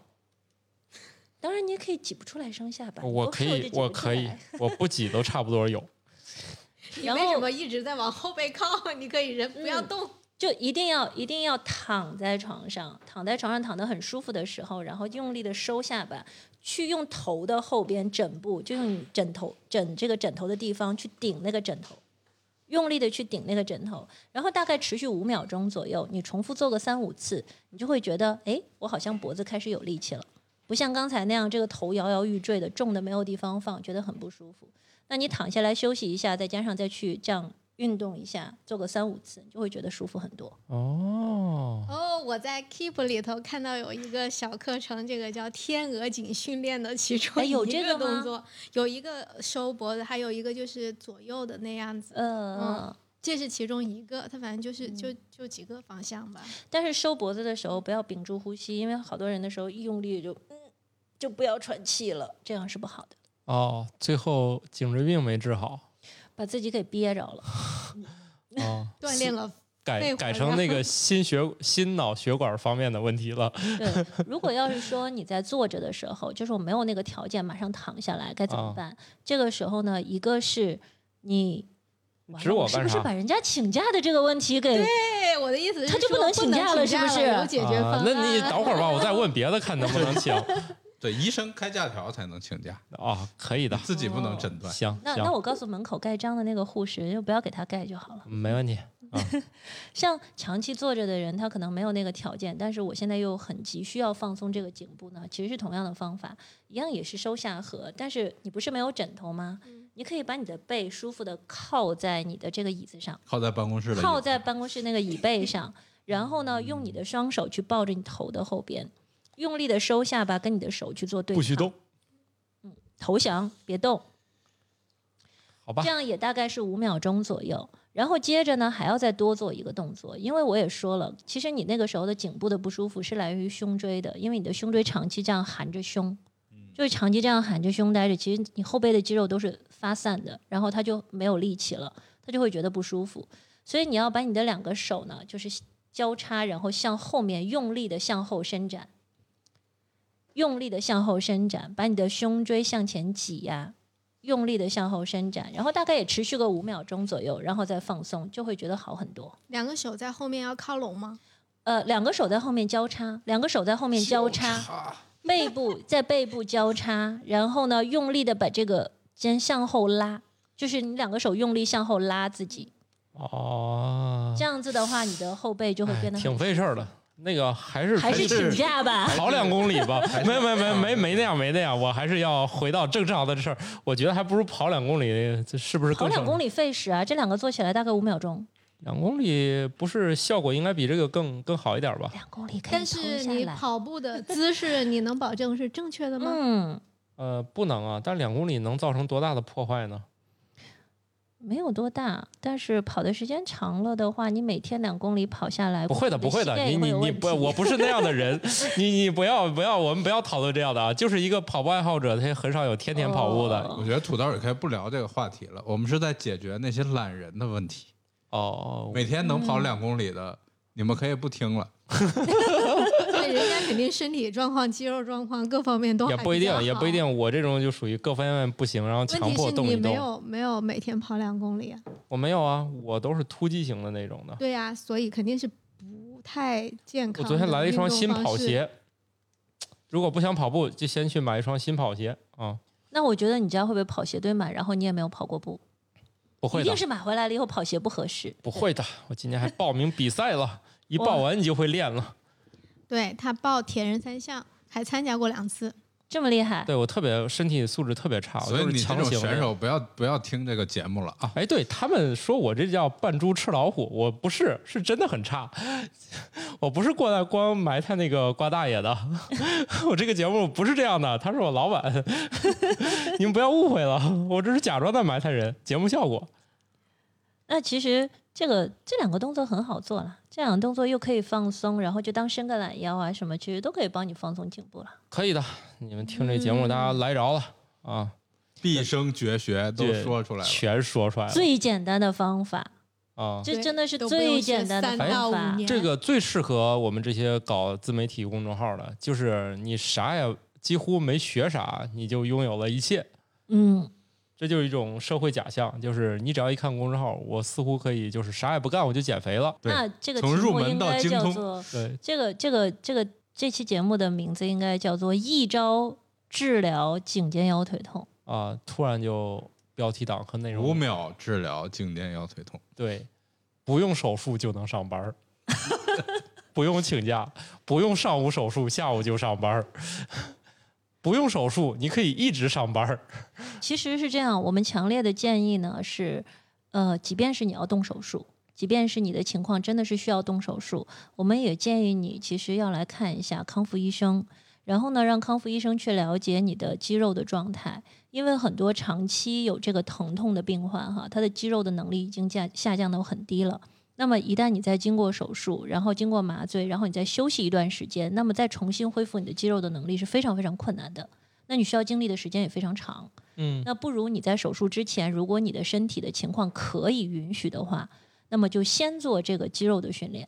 Speaker 4: 当然，你也可以挤不出来双下巴，
Speaker 1: 我可以，我可以，我不挤都差不多有。
Speaker 4: 然后
Speaker 5: 你为什么一直在往后背靠？你可以人不要
Speaker 4: 嗯
Speaker 5: 动。
Speaker 4: 就一定要一定要躺在床上，躺在床上躺得很舒服的时候，然后用力的收下巴，去用头的后边枕部，就用枕头枕这个枕头的地方去顶那个枕头，用力的去顶那个枕头，然后大概持续五秒钟左右，你重复做个三五次，你就会觉得，哎，我好像脖子开始有力气了，不像刚才那样这个头摇摇欲坠的，重的没有地方放，觉得很不舒服。那你躺下来休息一下，再加上再去这样运动一下，做个三五次，你就会觉得舒服很多。
Speaker 1: 哦，
Speaker 5: 哦，我在 Keep 里头看到有一个小课程，这个叫天鹅颈训练的其中
Speaker 4: 哎有
Speaker 5: 一
Speaker 4: 这个
Speaker 5: 动作，有一个收脖子，还有一个就是左右的那样子。
Speaker 4: 呃，
Speaker 5: 这是其中一个，它反正就是
Speaker 4: 嗯
Speaker 5: 就就几个方向吧。
Speaker 4: 但是收脖子的时候不要屏住呼吸，因为好多人的时候一用力就嗯就不要喘气了，这样是不好的，
Speaker 1: 哦，最后颈椎病没治好。
Speaker 4: 把自己给憋着了。
Speaker 1: 哦，
Speaker 5: 锻炼了，
Speaker 1: 改改成那 个心血心脑血管方面的问题了。
Speaker 4: 对，如果要是说你在坐着的时候，就是我没有那个条件马上躺下来，该怎么
Speaker 1: 啊
Speaker 4: 办？这个时候呢，一个是你。完
Speaker 1: 指
Speaker 4: 了是不是把人家请假的这个问题给？
Speaker 5: 对，我的意思是
Speaker 4: 他就不能请假了是不是
Speaker 5: 有解决方案。
Speaker 1: 啊那你等会儿吧，我再问别的，看能不能请。
Speaker 2: 对，医生开假条才能请假，
Speaker 1: 啊，可以的，
Speaker 2: 自己不能诊断。
Speaker 1: 行行
Speaker 4: 那那，我告诉门口盖章的那个护士，就不要给他盖就好了。
Speaker 1: 没问题。
Speaker 4: 像长期坐着的人，他可能没有那个条件，但是我现在又很急需要放松这个颈部呢，其实是同样的方法，一样也是收下颌，但是你不是没有枕头吗？你可以把你的背舒服的靠在你的这个椅子上，
Speaker 2: 靠在办公室的
Speaker 4: 靠在办公室那个椅背上，然后呢，用你的双手去抱着你头的后边，用力的收下巴，跟你的手去做对抗，
Speaker 1: 不许动，
Speaker 4: 投降，别动。
Speaker 1: 好吧
Speaker 4: 这？样也大概是五秒钟左右。然后接着呢，还要再多做一个动作，因为我也说了，其实你那个时候的颈部的不舒服是来源于胸椎的，因为你的胸椎长期这样含着胸，就是长期这样含着胸待着，其实你后背的肌肉都是发散的，然后它就没有力气了，它就会觉得不舒服。所以你要把你的两个手呢，就是交叉，然后向后面用力的向后伸展，用力的向后伸展，把你的胸椎向前挤压，用力的向后伸展，然后大概也持续个五秒钟左右，然后再放松，就会觉得好很多。
Speaker 5: 两个手在后面要靠拢吗？
Speaker 4: 呃，两个手在后面交叉，两个手在后面交叉，背部在背部交叉，然后呢，用力的把这个肩向后拉，就是你两个手用力向后拉自己，
Speaker 1: 哦，
Speaker 4: 这样子的话，你的后背就会
Speaker 1: 哎
Speaker 4: 变得很
Speaker 1: 挺费事儿的。那个还是
Speaker 4: 还是请假吧。
Speaker 1: 跑两公里吧，没没没没没那样没那样，我还是要回到正常的事儿。我觉得还不如跑两公里，这是不是
Speaker 4: 跑两公里费时啊，这两个做起来大概五秒钟，
Speaker 1: 两公里不是效果应该比这个更更好一点吧？
Speaker 4: 两公里可以
Speaker 5: 但是你。跑步的姿势，你能保证是正确的吗？
Speaker 4: 嗯，
Speaker 1: 呃，不能啊，但两公里能造成多大的破坏呢？
Speaker 4: 没有多大，但是跑的时间长了的话，你每天两公里跑下来，
Speaker 1: 不会的，不会的，你你你不，我不是那样的人，你你不要不要，我们不要讨论这样的啊，就是一个跑步爱好者，他也很少有天天跑步的。
Speaker 4: 哦
Speaker 2: 我觉得土豆也可以不聊这个话题了，我们是在解决那些懒人的问题。
Speaker 1: 哦，
Speaker 2: 每天能跑两公里的，你们可以不听了。
Speaker 5: 对，人家肯定身体状况、肌肉状况各方面都
Speaker 1: 也不一定。也不一定，我这种就属于各方面不行，然后强迫动一动。
Speaker 5: 没有没有每天跑两公里啊？
Speaker 1: 我没有啊，我都是突击型的那种的。
Speaker 5: 对呀、所以肯定是不太健康。
Speaker 1: 我昨天来了一双新跑鞋，如果不想跑步，就先去买一双新跑鞋啊、
Speaker 4: 那我觉得你家会不会跑鞋堆满，然后你也没有跑过步？
Speaker 1: 不会的
Speaker 4: 一定，是买回来了以后跑鞋不合适。
Speaker 1: 不会的，我今年还报名比赛了，一报完你就会练了。
Speaker 5: 对他报铁人三项，还参加过两次。
Speaker 4: 这么厉害，
Speaker 1: 对我特别身体素质特别差，
Speaker 2: 所以你这种。选手不要不要听这个节目了啊！
Speaker 1: 哎，对他们说我这叫扮猪吃老虎，我不是，是真的很差。我不是过来光埋汰那个瓜大爷的，我这个节目不是这样的，他是我老板，你们不要误会了，我这是假装在埋汰人，节目效果。
Speaker 4: 那其实这个这两个动作很好做了，这两个动作又可以放松，然后就当伸个懒腰啊什么，其实都可以帮你放松颈部了。
Speaker 1: 可以的，你们听这节目，大家来着了啊，
Speaker 2: 毕生绝学都说出来了。
Speaker 1: 全说出来了
Speaker 4: 最简单的方法，
Speaker 1: 啊。
Speaker 4: 这真的是最简单的方法。
Speaker 1: 这个最适合我们这些搞自媒体公众号的，就是你啥也几乎没学啥，你就拥有了一切。
Speaker 4: 嗯，
Speaker 1: 这就是一种社会假象，就是你只要一看公众号，我似乎可以就是啥也不干，我就减肥了。
Speaker 4: 那这个题
Speaker 2: 从入门
Speaker 4: 应该
Speaker 2: 到精通
Speaker 4: 叫做
Speaker 1: 对，
Speaker 4: 这个这个这个这期节目的名字应该叫做“一招治疗颈肩腰腿痛
Speaker 1: 啊，突然就标题党和内容
Speaker 2: 五秒治疗颈肩腰腿痛，
Speaker 1: 对，不用手术就能上班儿，不用请假，不用上午手术，下午就上班儿，不用手术，你可以一直上班儿。”。
Speaker 4: 其实是这样，我们强烈的建议呢是，呃，即便是你要动手术，即便是你的情况真的是需要动手术，我们也建议你其实要来看一下康复医生，然后呢，让康复医生去了解你的肌肉的状态，因为很多长期有这个疼痛的病患哈，他的肌肉的能力已经下下降到很低了。那么一旦你再经过手术，然后经过麻醉，然后你再休息一段时间，那么再重新恢复你的肌肉的能力是非常非常困难的。那你需要经历的时间也非常长。
Speaker 1: 嗯，
Speaker 4: 那不如你在手术之前，如果你的身体的情况可以允许的话，那么就先做这个肌肉的训练，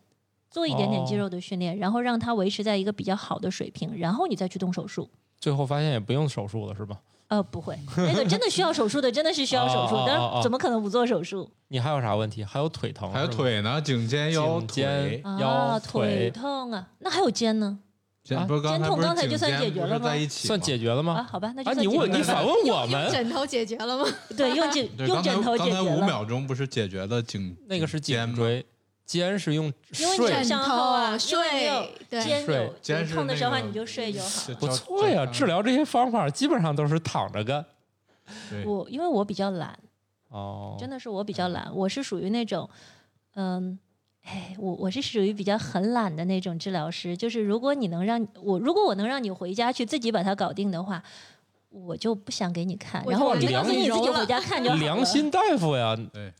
Speaker 4: 做一点点肌
Speaker 1: 哦
Speaker 4: 肉的训练，然后让它维持在一个比较好的水平，然后你再去动手术。
Speaker 1: 最后发现也不用手术了，是吧？
Speaker 4: 呃，不会，那个真的需要手术的，真的是需要手术但
Speaker 1: 哦
Speaker 4: 是怎么可能不做手术
Speaker 1: 你还有啥问题？还有腿疼，
Speaker 2: 还有，腿呢，颈肩腰
Speaker 1: 肩
Speaker 2: 腿。
Speaker 1: 腰
Speaker 4: 啊？
Speaker 1: 腿
Speaker 4: 腿痛啊，那还有肩呢？
Speaker 1: 啊
Speaker 2: 肩不是刚才
Speaker 4: 肩痛刚才就算解决了吗
Speaker 2: 在一起
Speaker 1: 算解决了吗？
Speaker 4: 啊好吧，那就
Speaker 1: 啊，你问
Speaker 4: 算解决了
Speaker 1: 你反问我
Speaker 5: 用
Speaker 1: 们，
Speaker 5: 枕头解决了吗？
Speaker 4: 对，用枕，用枕头解决了。
Speaker 2: 刚才五秒钟不是解决了颈
Speaker 1: 那个是？颈椎，肩是用
Speaker 4: 因为枕伤后啊，
Speaker 5: 睡
Speaker 4: 因为你有
Speaker 5: 对
Speaker 1: 睡
Speaker 4: 肩痛的时候，你就睡就好了。
Speaker 1: 不错呀，治疗这些方法基本上都是躺着干。
Speaker 4: 我因为我比较懒，
Speaker 1: 哦，
Speaker 4: 真的是我比较懒，我是属于那种，嗯，哎，我我是属于比较很懒的那种治疗师。就是如果你能让我，如果我能让你回家去自己把它搞定的话，我就不想给你看，然后我
Speaker 1: 就
Speaker 4: 就告诉你你自己回家看就好了。
Speaker 1: 良心大夫呀，
Speaker 2: 对，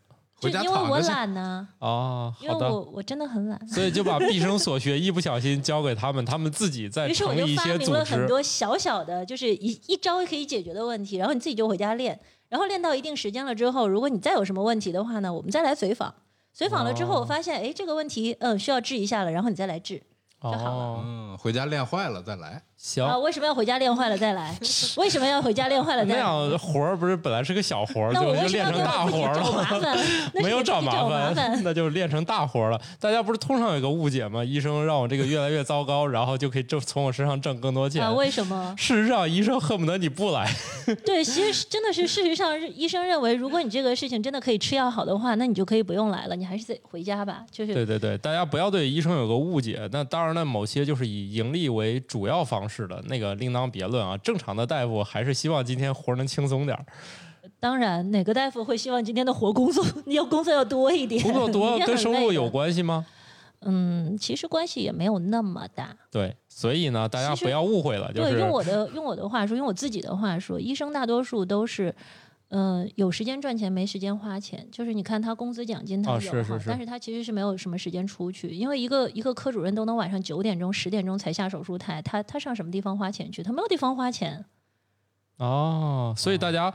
Speaker 4: 就
Speaker 2: 回家
Speaker 4: 因为我。懒呢，
Speaker 1: 啊，
Speaker 4: 因为
Speaker 1: 好的，
Speaker 4: 我我真的很懒。
Speaker 1: 所以就把毕生所学一不小心交给他们，他们自己再
Speaker 4: 于是我
Speaker 1: 成
Speaker 4: 就发明
Speaker 1: 立一些组织。
Speaker 4: 了很多小小的，就是一一招可以解决的问题，然后你自己就回家练，然后练到一定时间了之后，如果你再有什么问题的话呢，我们再来随访。随访了之后，
Speaker 1: 哦
Speaker 4: 我发现，哎，这个问题，嗯，需要治一下了，然后你再来治。就好了
Speaker 1: 哦，
Speaker 2: 嗯，回家练坏了再来。
Speaker 1: 行，
Speaker 4: 啊，为什么要回家练坏了再来？为什么要回家练坏了再来那？
Speaker 1: 样活儿不是本来是个小活儿，就就练成大活儿了？
Speaker 4: 找麻烦？
Speaker 1: 没有找
Speaker 4: 给自己找
Speaker 1: 烦，那就练成大活儿了。大家不是通常有一个误解吗？医生让我这个越来越糟糕，然后就可以挣从我身上挣更多钱。
Speaker 4: 啊，为什么？
Speaker 1: 事实上，医生恨不得你不来。
Speaker 4: 对，其实真的是事实上，医生认为，如果你这个事情真的可以吃药好的话，那你就可以不用来了，你还是得回家吧。就是
Speaker 1: 对对对，大家不要对医生有个误解。那当然了，某些就是以盈利为主要方式的那个另当别论啊。正常的大夫还是希望今天活能轻松点儿，
Speaker 4: 当然，哪个大夫会希望今天的活工作你 要工作要多一点？
Speaker 1: 工作多跟收入有关系吗？
Speaker 4: 嗯，其实关系也没有那么大。
Speaker 1: 对，所以呢，大家不要误会了，就
Speaker 4: 对，
Speaker 1: 是
Speaker 4: 用我的用我的话说，用我自己的话说，医生大多数都是。嗯、有时间赚钱，没时间花钱，就是你看他工资奖金他
Speaker 1: 啊
Speaker 4: 有哈，
Speaker 1: 是是是
Speaker 4: 但是他其实是没有什么时间出去，因为一个一个科主任都能晚上九点钟、十点钟才下手术台，他他上什么地方花钱去？他没有地方花钱。
Speaker 1: 哦，所以大家、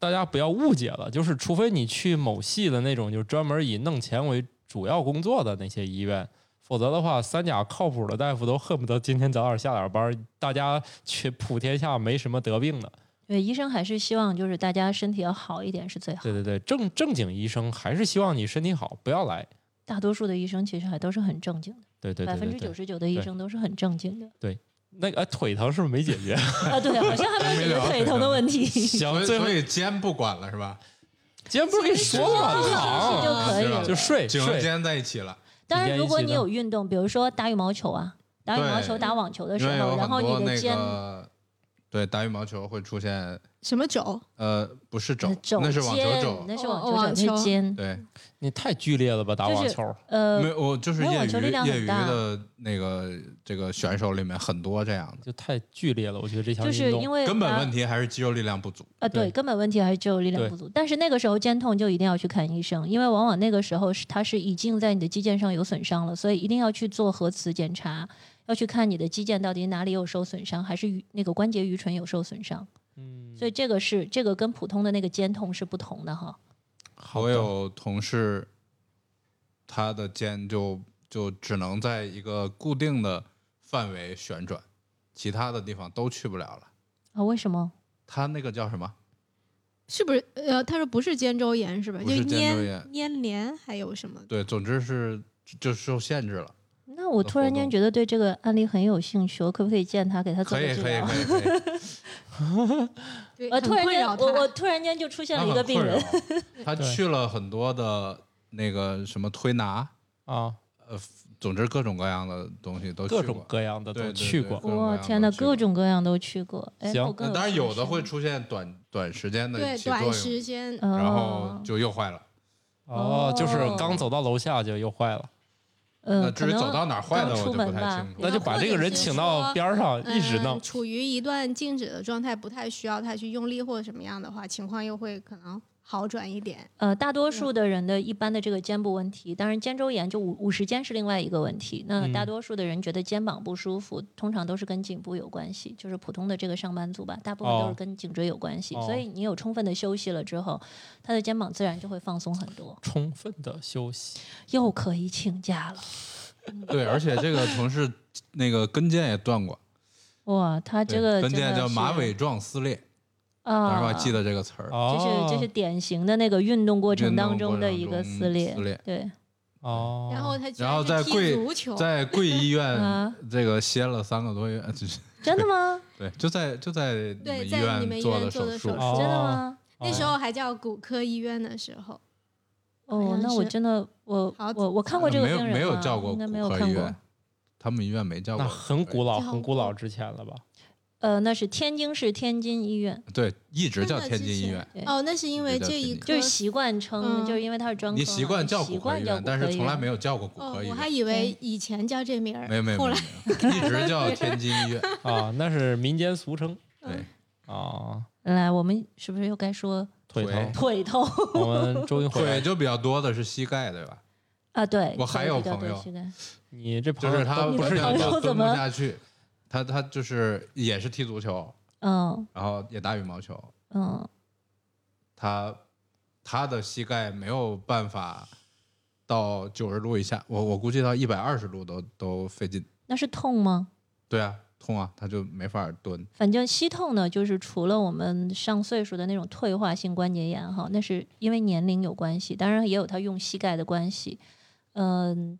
Speaker 1: 大家不要误解了，就是除非你去某系的那种，就专门以弄钱为主要工作的那些医院，否则的话，三甲靠谱的大夫都恨不得今天早点下点班，大家去普天下没什么得病的。
Speaker 4: 对，医生还是希望就是大家身体要好一点是最好
Speaker 1: 对。对对，正正经医生还是希望你身体好，不要来。
Speaker 4: 大多数的医生其实还都是很正经的，
Speaker 1: 对对
Speaker 4: 百
Speaker 1: 对对对，
Speaker 4: 分之九十九的医生都是很正经的。
Speaker 1: 对那个、哎、腿疼是不是没解决？
Speaker 4: 啊，对，好像还没有解决腿疼的问题。
Speaker 1: 行，
Speaker 2: 所以
Speaker 1: 最后
Speaker 2: 肩不管了是吧？
Speaker 1: 肩不是跟你说吗？
Speaker 4: 就可以了
Speaker 1: 就睡
Speaker 2: 肩在一起了，
Speaker 4: 当然，如果你有运动，比如说打羽毛球啊，打羽毛球、打网球的时候，然后你的肩
Speaker 2: 个对打羽毛球会出现
Speaker 5: 什么肘？
Speaker 2: 呃不是肘那是网球
Speaker 4: 肩
Speaker 2: 肘，
Speaker 4: 那是
Speaker 5: 哦
Speaker 4: 网球肘，
Speaker 5: 哦网球
Speaker 4: 是肩。
Speaker 2: 对，
Speaker 1: 你太剧烈了吧，打网球。
Speaker 4: 呃
Speaker 2: 没，有我就是业
Speaker 4: 没有网球力
Speaker 2: 余业余
Speaker 4: 量很大
Speaker 2: 的那个这个选手里面很多这样的，
Speaker 1: 就太剧烈了，我觉得这项
Speaker 4: 就是
Speaker 1: 运动
Speaker 4: 因为
Speaker 2: 根本问题还是肌肉力量不足。
Speaker 4: 啊，对，根本问题还是肌肉力量不足。但是那个时候肩痛就一定要去看医生，因为往往那个时候是它是已经在你的肌腱上有损伤了，所以一定要去做核磁检查，要去看你的肌腱到底哪里有受损伤，还是那个关节盂唇有受损伤。
Speaker 1: 嗯，
Speaker 4: 所以这个是这个跟普通的那个肩痛是不同的哈。
Speaker 2: 我有同事，他的肩就就只能在一个固定的范围旋转，其他的地方都去不了了。
Speaker 4: 啊，为什么？
Speaker 2: 他那个叫什么？
Speaker 5: 是不是？呃，他说不是肩周炎是吧？
Speaker 2: 肩周炎
Speaker 5: 粘连还有什么？
Speaker 2: 对，总之是就受限制了。
Speaker 4: 那我突然间觉得对这个案例很有兴趣，我可不可以见他，给他做
Speaker 2: 可以，可以，
Speaker 4: 个治疗？
Speaker 2: 可以，可以。
Speaker 5: 对，
Speaker 4: 呃，
Speaker 5: 很
Speaker 4: 突然间。我我突然间就出现了一个病人，
Speaker 2: 他去了很多的那个什么推拿，
Speaker 1: 啊，呃
Speaker 2: 总之各种各样的东西都去过。
Speaker 1: 各种各样的都去过。
Speaker 2: 对各种各
Speaker 4: 哇天呐，各种各样都去过。哎，
Speaker 1: 行
Speaker 4: 我更
Speaker 2: 那当然有的会出现短短时间的
Speaker 5: 对短时间，
Speaker 4: 哦
Speaker 2: 然后就又坏了。
Speaker 1: 哦，就是
Speaker 4: 哦
Speaker 1: 刚走到楼下就又坏了，
Speaker 4: 呃，
Speaker 2: 至于走到哪坏的，我就不太
Speaker 4: 出门吧
Speaker 2: 清楚。
Speaker 1: 那就把这个人请到边上一直弄
Speaker 5: 嗯。处于一段静止的状态，不太需要他去用力或者什么样的话，情况又会可能好转一点。
Speaker 4: 呃，大多数的人的一般的这个肩部问题，当然肩周炎就五五十肩是另外一个问题。那大
Speaker 1: 嗯
Speaker 4: 多数的人觉得肩膀不舒服，通常都是跟颈部有关系，就是普通的这个上班族吧，大部分都
Speaker 1: 哦
Speaker 4: 是跟颈椎有关系。
Speaker 1: 哦
Speaker 4: 所以你有充分的休息了之后，他的肩膀自然就会放松很多，
Speaker 1: 充分的休息。
Speaker 4: 又可以请假了。
Speaker 2: 对，而且这个同事那个跟腱也断过，
Speaker 4: 哇，他这个跟
Speaker 2: 腱叫马尾状撕裂，
Speaker 4: 啊，
Speaker 2: 当时我还记得这个词儿。
Speaker 4: 这
Speaker 1: 哦，
Speaker 4: 是就是典型的那个运动过程当中的一个撕裂，
Speaker 2: 撕裂
Speaker 4: 对，
Speaker 1: 哦，
Speaker 5: 然后他居
Speaker 2: 然后
Speaker 5: 是踢
Speaker 2: 在贵
Speaker 5: 足球，
Speaker 2: 在贵医
Speaker 4: 啊
Speaker 2: 院 这个歇了三个多月，就是。
Speaker 4: 真的吗？
Speaker 2: 对，就在就在你
Speaker 5: 对
Speaker 2: 们医
Speaker 5: 在你们医
Speaker 2: 做
Speaker 5: 院
Speaker 2: 的
Speaker 5: 做的手术。
Speaker 1: 哦。
Speaker 4: 真的吗？
Speaker 5: 那时候还叫骨科医院的时候，好
Speaker 4: 哦，
Speaker 5: 像
Speaker 4: 那我
Speaker 5: 是。
Speaker 4: 真的我
Speaker 5: 好
Speaker 4: 我我看过这个
Speaker 2: 没有
Speaker 4: 病人
Speaker 2: 没有叫过
Speaker 4: 应该没
Speaker 2: 骨
Speaker 4: 有看过。
Speaker 2: 科医院。，他们医院没叫过。
Speaker 1: 很古老、很古老之前了吧？
Speaker 4: 呃，那是天津市天津医院，
Speaker 2: 对，一直叫天津医院。
Speaker 5: 哦，那是因为这一
Speaker 4: 就是习惯称，
Speaker 5: 嗯
Speaker 4: 就是因为它是专科，
Speaker 2: 你习惯叫
Speaker 4: 习
Speaker 2: 骨科医院，
Speaker 4: 惯叫
Speaker 2: 但是从来没
Speaker 4: 有。
Speaker 2: 叫过骨
Speaker 5: 哦
Speaker 2: 科医，院。
Speaker 5: 我还以为以前叫这名儿，
Speaker 2: 没有没有一直叫 天津医院。
Speaker 1: 啊，那是民间俗称
Speaker 2: 对，
Speaker 1: 啊。
Speaker 4: 来，我们是不是又该说
Speaker 2: 腿
Speaker 1: 腿疼，
Speaker 4: 腿痛
Speaker 1: 我们终于回来
Speaker 2: 腿。就比较多的是膝盖，对吧？
Speaker 4: 啊？对，
Speaker 2: 我还有朋友
Speaker 4: 多膝盖
Speaker 1: 你这朋友
Speaker 2: 就是他不是
Speaker 4: 你的朋友
Speaker 2: 蹲不
Speaker 4: 怎么
Speaker 2: 下去，他他就是也是踢足球，
Speaker 4: 嗯
Speaker 2: 然后也打羽毛球，
Speaker 4: 嗯，
Speaker 2: 他他的膝盖没有办法到九十度以下，我我估计到一百二十度都都费劲。
Speaker 4: 那是痛吗？
Speaker 2: 对啊，痛啊，他就没法蹲。
Speaker 4: 反正膝痛呢，就是除了我们上岁数的那种退化性关节炎哈，那是因为年龄有关系，当然也有他用膝盖的关系。嗯，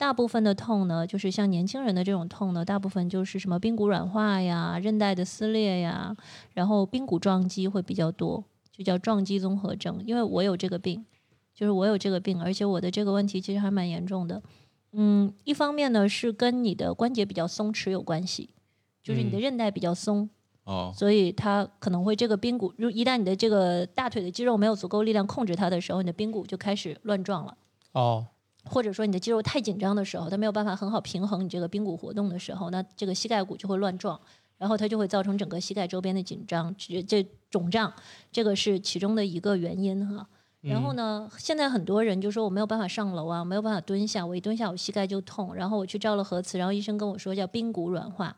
Speaker 4: 大部分的痛呢，就是像年轻人的这种痛呢，大部分就是什么髌骨软化呀、韧带的撕裂呀，然后髌骨撞击会比较多，就叫撞击综合症。因为我有这个病，就是我有这个病，而且我的这个问题其实还蛮严重的。嗯，一方面呢是跟你的关节比较松弛有关系，就是你的
Speaker 1: 嗯
Speaker 4: 韧带比较松，
Speaker 2: 哦，
Speaker 4: 所以它可能会这个髌骨，如一旦你的这个大腿的肌肉没有足够力量控制它的时候，你的髌骨就开始乱撞了。
Speaker 1: 哦，
Speaker 4: 或者说你的肌肉太紧张的时候，它没有办法很好平衡你这个髌骨活动的时候，那这个膝盖骨就会乱撞，然后它就会造成整个膝盖周边的紧张、这这肿胀，这个是其中的一个原因哈。然后呢，现在很多人就说我没有办法上楼啊，没有办法蹲下，我一蹲下我膝盖就痛，然后我去照了核磁，然后医生跟我说叫髌骨软化。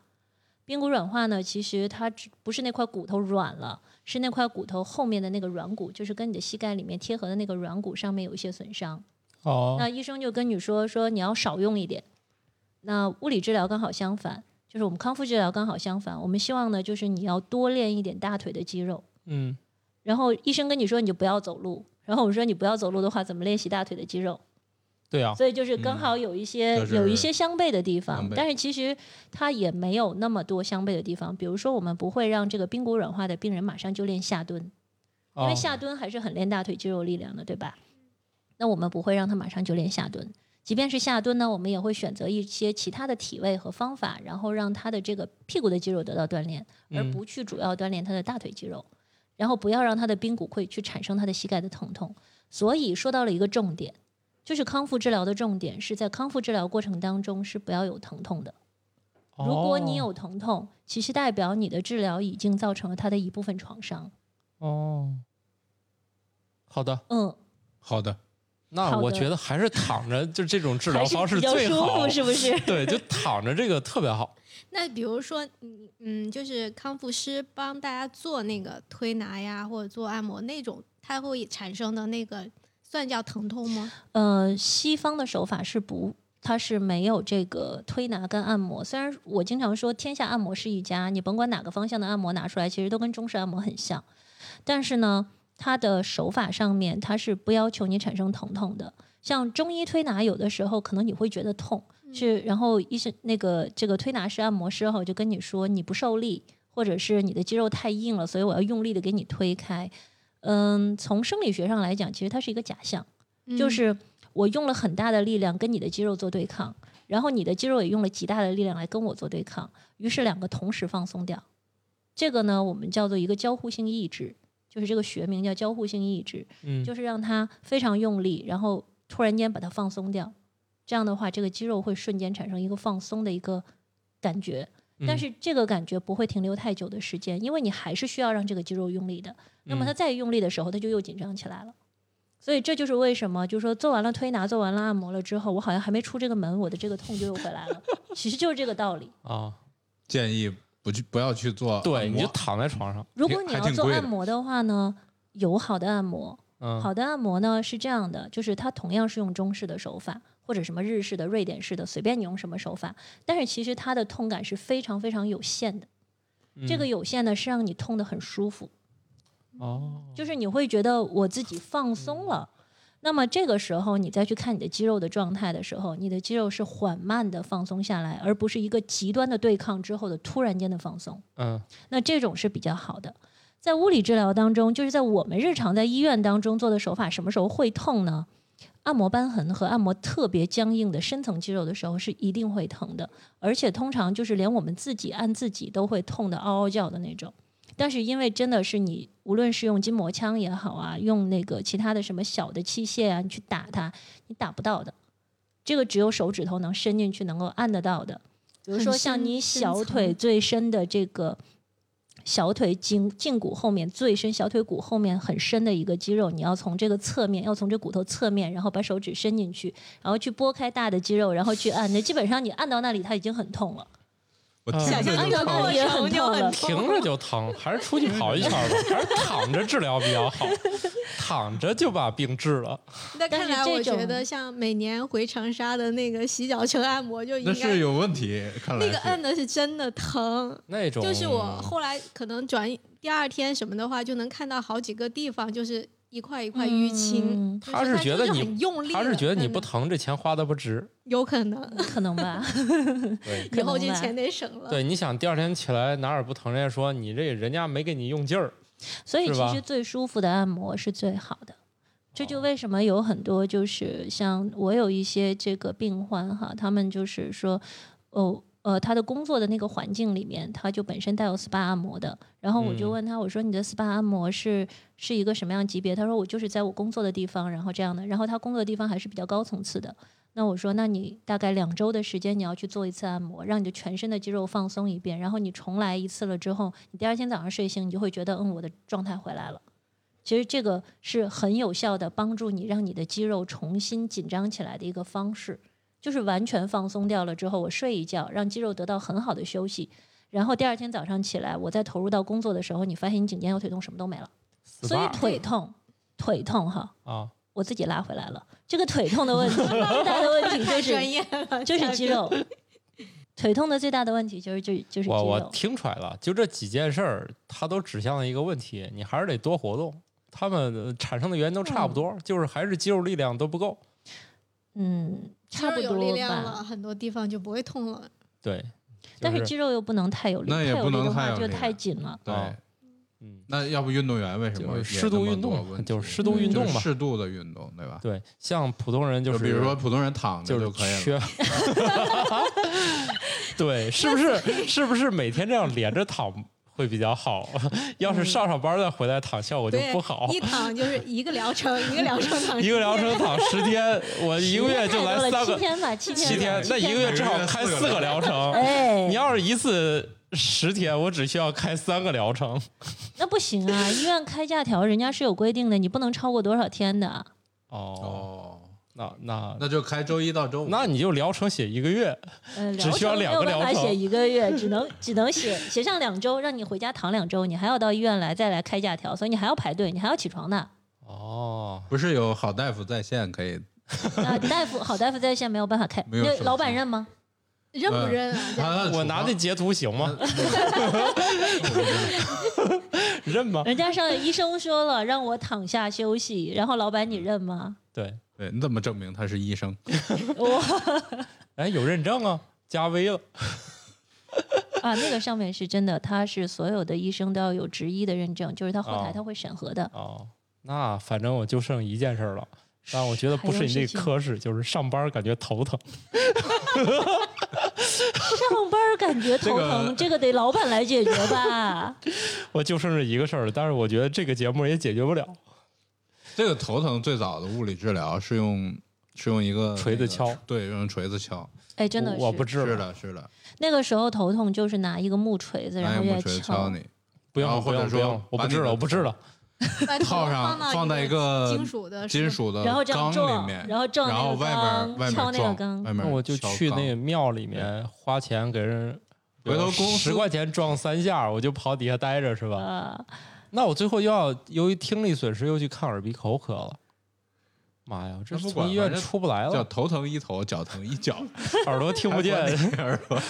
Speaker 4: 髌骨软化呢，其实它只不是那块骨头软了，是那块骨头后面的那个软骨，就是跟你的膝盖里面贴合的那个软骨上面有一些损伤。
Speaker 1: 哦，
Speaker 4: 那医生就跟你说说你要少用一点。那物理治疗刚好相反，就是我们康复治疗刚好相反，我们希望呢就是你要多练一点大腿的肌肉。
Speaker 1: 嗯，
Speaker 4: 然后医生跟你说你就不要走路，然后我说你不要走路的话，怎么练习大腿的肌肉？
Speaker 1: 对啊，
Speaker 4: 所以就是刚好有一些、
Speaker 2: 就是
Speaker 4: 有一些相悖的地方，但是其实它也没有那么多相悖的地方。比如说，我们不会让这个髌骨软化的病人马上就练下蹲，因为
Speaker 1: 哦
Speaker 4: 下蹲还是很练大腿肌肉力量的，对吧？那我们不会让他马上就练下蹲，即便是下蹲呢，我们也会选择一些其他的体位和方法，然后让他的这个屁股的肌肉得到锻炼，而
Speaker 1: 嗯。
Speaker 4: 不去主要锻炼他的大腿肌肉，然后不要让他的髌骨会去产生他的膝盖的疼痛。所以说到了一个重点，就是康复治疗的重点是在康复治疗过程当中是不要有疼痛的。如果你
Speaker 1: 哦。
Speaker 4: 有疼痛，其实代表你的治疗已经造成了他的一部分创伤。
Speaker 1: 哦，好的，
Speaker 4: 嗯，
Speaker 2: 好的，
Speaker 1: 那我觉得还是躺着，就这种治疗方式
Speaker 4: 比较舒
Speaker 1: 最好
Speaker 4: 服，，是不是？
Speaker 1: 对，就躺着这个特别好。
Speaker 5: 那比如说，嗯嗯，就是康复师帮大家做那个推拿呀，或者做按摩那种，它会产生的那个算叫疼痛吗？
Speaker 4: 呃，西方的手法是不，它是没有这个推拿跟按摩。虽然我经常说天下按摩是一家，你甭管哪个方向的按摩拿出来，其实都跟中式按摩很像，但是呢，它的手法上面它是不要求你产生疼痛的。像中医推拿，有的时候可能你会觉得痛，是然后医生那个这个推拿师、按摩师哈就跟你说你不受力，或者是你的肌肉太硬了，所以我要用力的给你推开。嗯，从生理学上来讲，其实它是一个假象。就
Speaker 5: 嗯
Speaker 4: 是我用了很大的力量跟你的肌肉做对抗，然后你的肌肉也用了极大的力量来跟我做对抗，于是两个同时放松掉。这个呢，我们叫做一个交互性抑制，就是这个学名叫交互性抑制，
Speaker 1: 嗯，
Speaker 4: 就是让它非常用力，然后突然间把它放松掉。这样的话，这个肌肉会瞬间产生一个放松的一个感觉，但
Speaker 1: 嗯
Speaker 4: 是这个感觉不会停留太久的时间，因为你还是需要让这个肌肉用力的。那么它
Speaker 1: 嗯
Speaker 4: 再用力的时候，它就又紧张起来了。所以这就是为什么，就是说做完了推拿、做完了按摩了之后，我好像还没出这个门，我的这个痛就又回来了。其实就是这个道理。
Speaker 1: 啊，
Speaker 2: 建议不去不要去做
Speaker 1: 对，你就躺在床上，
Speaker 4: 如果你要做按摩的话呢，有好的按摩，
Speaker 1: 嗯，
Speaker 4: 好的按摩呢是这样的，就是它同样是用中式的手法，或者什么日式的、瑞典式的，随便你用什么手法，但是其实它的痛感是非常非常有限的。这个
Speaker 1: 嗯
Speaker 4: 有限呢是让你痛得很舒服，
Speaker 1: 哦，
Speaker 4: 就是你会觉得我自己放松了。那么这个时候，你再去看你的肌肉的状态的时候，你的肌肉是缓慢的放松下来，而不是一个极端的对抗之后的突然间的放松。
Speaker 1: 嗯
Speaker 4: 那这种是比较好的。在物理治疗当中，就是在我们日常在医院当中做的手法，什么时候会痛呢？按摩瘢痕和按摩特别僵硬的深层肌肉的时候是一定会疼的，而且通常就是连我们自己按自己都会痛的嗷嗷叫的那种。但是因为真的是你，无论是用筋膜枪也好啊，用那个其他的什么小的器械啊，你去打它，你打不到的。这个只有手指头能伸进去，能够按得到的。比如说像你小腿最深的这个小腿胫胫骨后面最深，小腿骨后面很深的一个肌肉，你要从这个侧面，要从这骨头侧面，然后把手指伸进去，然后去拨开大的肌肉，然后去按。那基本上你按到那里，它已经很痛了。
Speaker 2: 我
Speaker 5: 想象那个
Speaker 2: 就疼。
Speaker 5: 过程就很
Speaker 1: 听着就疼，还是出去跑一圈吧，还是躺着治疗比较好，躺着就把病治了。
Speaker 5: 那看来，
Speaker 4: 这
Speaker 5: 我觉得像每年回长沙的那个洗脚城按摩就应该
Speaker 2: 那是有问题，看来
Speaker 5: 那个
Speaker 2: 是。
Speaker 5: 摁的是真的疼。
Speaker 1: 那种
Speaker 5: 就是我后来可能转第二天什么的话，就能看到好几个地方就是一块一块淤青。
Speaker 4: 嗯
Speaker 1: 他是觉得你
Speaker 5: 很用力，
Speaker 1: 他是觉得你不疼，这钱花的不值。
Speaker 5: 有可能
Speaker 4: 可能吧。
Speaker 1: 对
Speaker 5: 以后这钱得省了。
Speaker 1: 对，你想第二天起来哪儿不疼，人家说你这人家没给你用劲儿。
Speaker 4: 所以其实最舒服的按摩是最好的。这就为什么有很多就是像我有一些这个病患哈，他们就是说，哦。呃，他的工作的那个环境里面，他就本身带有 SPA 按摩的。然后我就
Speaker 1: 嗯
Speaker 4: 问他，我说你的 SPA 按摩是是一个什么样级别？他说我就是在我工作的地方，然后这样的。然后他工作的地方还是比较高层次的。那我说，那你大概两周的时间，你要去做一次按摩，让你的全身的肌肉放松一遍，然后你重来一次了之后，你第二天早上睡醒，你就会觉得，嗯，我的状态回来了。其实这个是很有效的，帮助你让你的肌肉重新紧张起来的一个方式，就是完全放松掉了之后，我睡一觉，让肌肉得到很好的休息，然后第二天早上起来，我再投入到工作的时候，你发现你颈肩腰腿痛什么都没了，所以腿痛，腿痛哈，
Speaker 1: 啊，
Speaker 4: 我自己拉回来了。这个腿痛的问题，最大的问题就 是，就是肌肉。腿痛的最大的问题就是就就是肌
Speaker 1: 我我。听出来了，就这几件事儿，它都指向了一个问题，你还是得多活动。它们呃产生的原因都差不多，就是还是肌肉力量都不够。
Speaker 4: 嗯，差不多
Speaker 5: 力量了，
Speaker 4: 吧。
Speaker 5: 很多地方就不会痛了。
Speaker 1: 对，
Speaker 4: 但
Speaker 1: 就是
Speaker 4: 肌肉又不能太有力，
Speaker 2: 那也
Speaker 4: 太有力就
Speaker 2: 太有力
Speaker 4: 太紧了。
Speaker 2: 对。
Speaker 1: 啊嗯，
Speaker 2: 那要不运动员为什么
Speaker 1: 就适度运动就是适度运动
Speaker 2: 就是
Speaker 1: 嘛
Speaker 2: 适度的运动，对吧？
Speaker 1: 对，像普通人就
Speaker 2: 就是比如说普通人躺着
Speaker 1: 就
Speaker 2: 就可以了。
Speaker 1: 缺，对，是不是是不是每天这样连着躺会比较好？要是上上班再回来躺，效果就，不好。
Speaker 5: 一躺 就是一个疗程，一个疗程躺
Speaker 1: 一个疗程躺十天，我一个月就来三个
Speaker 4: 七天吧，七天，
Speaker 1: 七天，那一个月至少开四个疗程。
Speaker 4: 哎，
Speaker 1: 你要是一次十天，我只需要开三个疗程。
Speaker 4: 那不行啊！医院开假条，人家是有规定的，你不能超过多少天的。
Speaker 1: 哦，
Speaker 2: 哦，
Speaker 1: 那那
Speaker 2: 那就开周一到周五。
Speaker 1: 那你就疗程写一个月，
Speaker 4: 呃，
Speaker 1: 只需要两个
Speaker 4: 疗程没有办法写一个月，只能只能写写上两周，让你回家躺两周，你还要到医院来再来开假条，所以你还要排队，你还要起床的。
Speaker 1: 哦，
Speaker 2: 不是有好大夫在线可以？
Speaker 4: 那大夫好大夫在线没有办法开，那
Speaker 2: 没有
Speaker 4: 老板认吗？
Speaker 5: 认不认啊？
Speaker 1: 我拿那截图行吗？认吗？
Speaker 4: 人家上医生说了让我躺下休息，然后老板你认吗？
Speaker 1: 对，
Speaker 2: 对，你怎么证明他是医生？
Speaker 4: 我
Speaker 1: 哎，有认证啊，加微了。
Speaker 4: 啊，那个上面是真的，他是所有的医生都要有执医的认证，就是他后台
Speaker 1: 哦
Speaker 4: 他会审核的。
Speaker 1: 哦，那反正我就剩一件事儿了。但我觉得不是你这科室，就是上班感觉头疼。
Speaker 4: 上班感觉头疼，这个得老板来解决吧？
Speaker 1: 我就剩这一个事儿了，但是我觉得这个节目也解决不了。
Speaker 2: 这个头疼最早的物理治疗是用是用一个那个
Speaker 1: 锤子敲，
Speaker 2: 对，用锤子敲。
Speaker 4: 哎，真的
Speaker 1: 我我不
Speaker 4: 是
Speaker 1: 治了，
Speaker 2: 是的，是的，
Speaker 4: 那个时候头痛就是拿一个木锤子，然后就
Speaker 2: 拿一个木锤
Speaker 4: 敲
Speaker 2: 敲。你，
Speaker 1: 不用不
Speaker 2: 然后或者说
Speaker 1: 用不用，我不治了，我不治了。
Speaker 2: 套上
Speaker 5: 放
Speaker 2: 放在
Speaker 5: 一
Speaker 2: 一个
Speaker 5: 金属的
Speaker 2: 金属的
Speaker 4: 然后这样
Speaker 2: 缸里面，
Speaker 4: 然后撞
Speaker 2: 然后外面外面
Speaker 4: 敲那个
Speaker 2: 撞
Speaker 4: 缸
Speaker 2: 外面
Speaker 1: 那我就去那个庙里面花钱给人，
Speaker 2: 回头公司
Speaker 1: 十块钱撞三下，我就跑底下待着是吧？
Speaker 4: 啊，
Speaker 1: 那我最后又要由于听力损失又去看耳鼻喉科了。妈呀，这
Speaker 2: 不
Speaker 1: 从医院出不来了，
Speaker 2: 叫头疼一头，脚疼一脚，
Speaker 1: 耳朵听不见，
Speaker 2: 耳朵。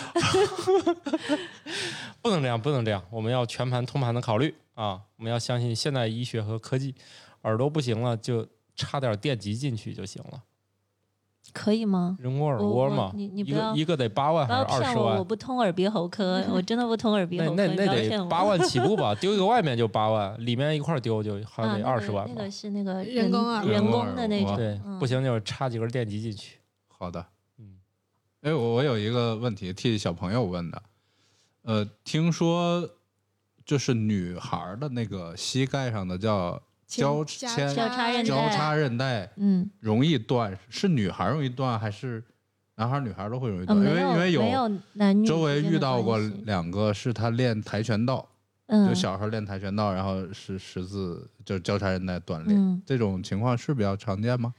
Speaker 1: 不能这样，不能这样，我们要全盘通盘的考虑啊！我们要相信现代医学和科技。耳朵不行了，就插点电极进去就行了。
Speaker 4: 可以吗？
Speaker 1: 人工耳蜗嘛，
Speaker 4: 你你
Speaker 1: 一
Speaker 4: 不要
Speaker 1: 个一个得八万还是二十
Speaker 4: 万我，不通耳鼻喉科，我真的不通耳鼻喉科，
Speaker 1: 那那得。八万起步吧，丢一个外面就八万，里面一块丢就还
Speaker 4: 啊，
Speaker 1: 得二十万吧
Speaker 4: 那个。是那个
Speaker 5: 人工耳
Speaker 4: 人
Speaker 2: 人工
Speaker 4: 工的那种，
Speaker 1: 对，
Speaker 4: 嗯
Speaker 1: 不行就插几根电极进去。
Speaker 2: 好的，
Speaker 1: 嗯，
Speaker 2: 哎，我我有一个问题替小朋友问的，呃，听说就是女孩儿的那个膝盖上的叫交
Speaker 5: 交
Speaker 2: 牵
Speaker 4: 交叉韧带
Speaker 2: 交叉韧带
Speaker 4: 嗯，
Speaker 2: 容易断，是女孩容易断还是男孩女孩都会容易
Speaker 4: 呃，
Speaker 2: 断？因为因为
Speaker 4: 没有男女
Speaker 2: 周围遇到过两个是他练跆拳道，
Speaker 4: 嗯
Speaker 2: 就小时候练跆拳道，然后是十字就是交叉韧带断裂，
Speaker 4: 嗯
Speaker 2: 这种情况是比较常见吗？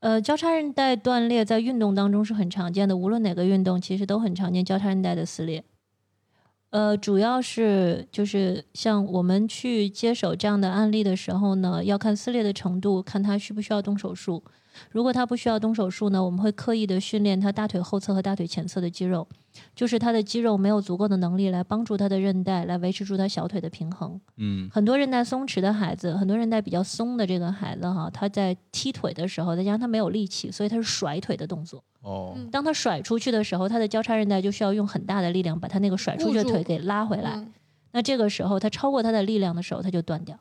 Speaker 4: 呃，交叉韧带断裂在运动当中是很常见的，无论哪个运动其实都很常见交叉韧带的撕裂。呃，主要是就是像我们去接手这样的案例的时候呢，要看撕裂的程度，看他需不需要动手术。如果他不需要动手术呢，我们会刻意的训练他大腿后侧和大腿前侧的肌肉，就是他的肌肉没有足够的能力来帮助他的韧带来维持住他小腿的平衡。
Speaker 2: 嗯
Speaker 4: 很多韧带松弛的孩子，很多韧带比较松的这个孩子哈，他在踢腿的时候，再加上他没有力气，所以他是甩腿的动作。
Speaker 2: 哦
Speaker 5: 嗯
Speaker 4: 当他甩出去的时候，他的交叉韧带就需要用很大的力量把他那个甩出去的腿给拉回来。
Speaker 5: 嗯
Speaker 4: 那这个时候，他超过他的力量的时候，他就断掉。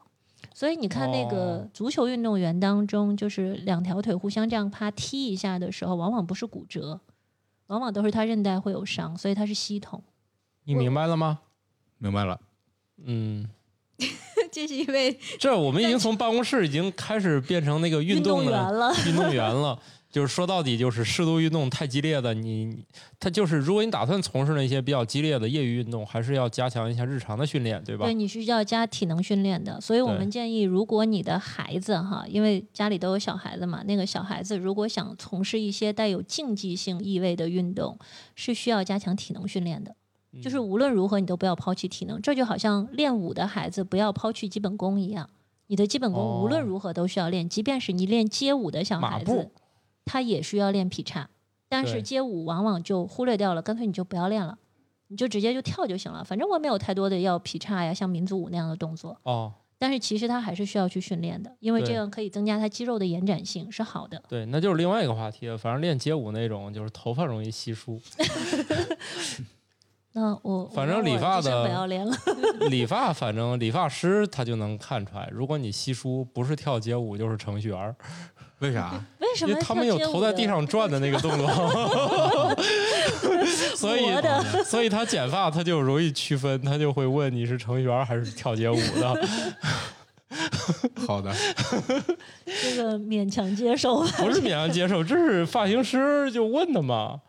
Speaker 4: 所以你看，那个
Speaker 1: 哦
Speaker 4: 足球运动员当中，就是两条腿互相这样啪踢一下的时候，往往不是骨折，往往都是他韧带会有伤，所以他是系统。
Speaker 1: 你明白了吗？
Speaker 2: 明白了。
Speaker 1: 嗯，
Speaker 5: 这是因为
Speaker 1: 这我们已经从办公室已经开始变成那个运动
Speaker 4: 运动员了，
Speaker 1: 运动员了。就是说到底，就是适度运动太激烈的，你你他就是，如果你打算从事那些比较激烈的业余运动，还是要加强一下日常的训练，对吧？
Speaker 4: 对，你是需要加体能训练的。所以我们建议，如果你的孩子哈，因为家里都有小孩子嘛，那个小孩子如果想从事一些带有竞技性意味的运动，是需要加强体能训练的。就是
Speaker 1: 嗯
Speaker 4: 无论如何，你都不要抛弃体能。这就好像练武的孩子不要抛弃基本功一样，你的基本功无论
Speaker 1: 哦
Speaker 4: 如何都需要练。即便是你练街舞的小孩子，他也需要练劈叉。但是街舞往往就忽略掉了，干脆你就不要练了，你就直接就跳就行了。反正我没有太多的要劈叉呀，像民族舞那样的动作。
Speaker 1: 哦，
Speaker 4: 但是其实他还是需要去训练的，因为这样可以增加他肌肉的延展性，是好的。
Speaker 1: 对，那就是另外一个话题了。反正练街舞那种，就是头发容易稀疏
Speaker 4: 那我
Speaker 1: 反正理发的
Speaker 4: 不要练了。
Speaker 1: 理发反正理发师他就能看出来，如果你稀疏，不是跳街舞就是程序员儿，
Speaker 2: 为啥？
Speaker 4: 为什么
Speaker 1: 因为他们有头在地上转的那个动作，所以 所以他剪发他就容易区分，他就会问你是程序员还是跳街舞的，
Speaker 2: 好的，
Speaker 4: 这个勉强接受吧。
Speaker 1: 不是勉强接受，这是发型师就问的嘛。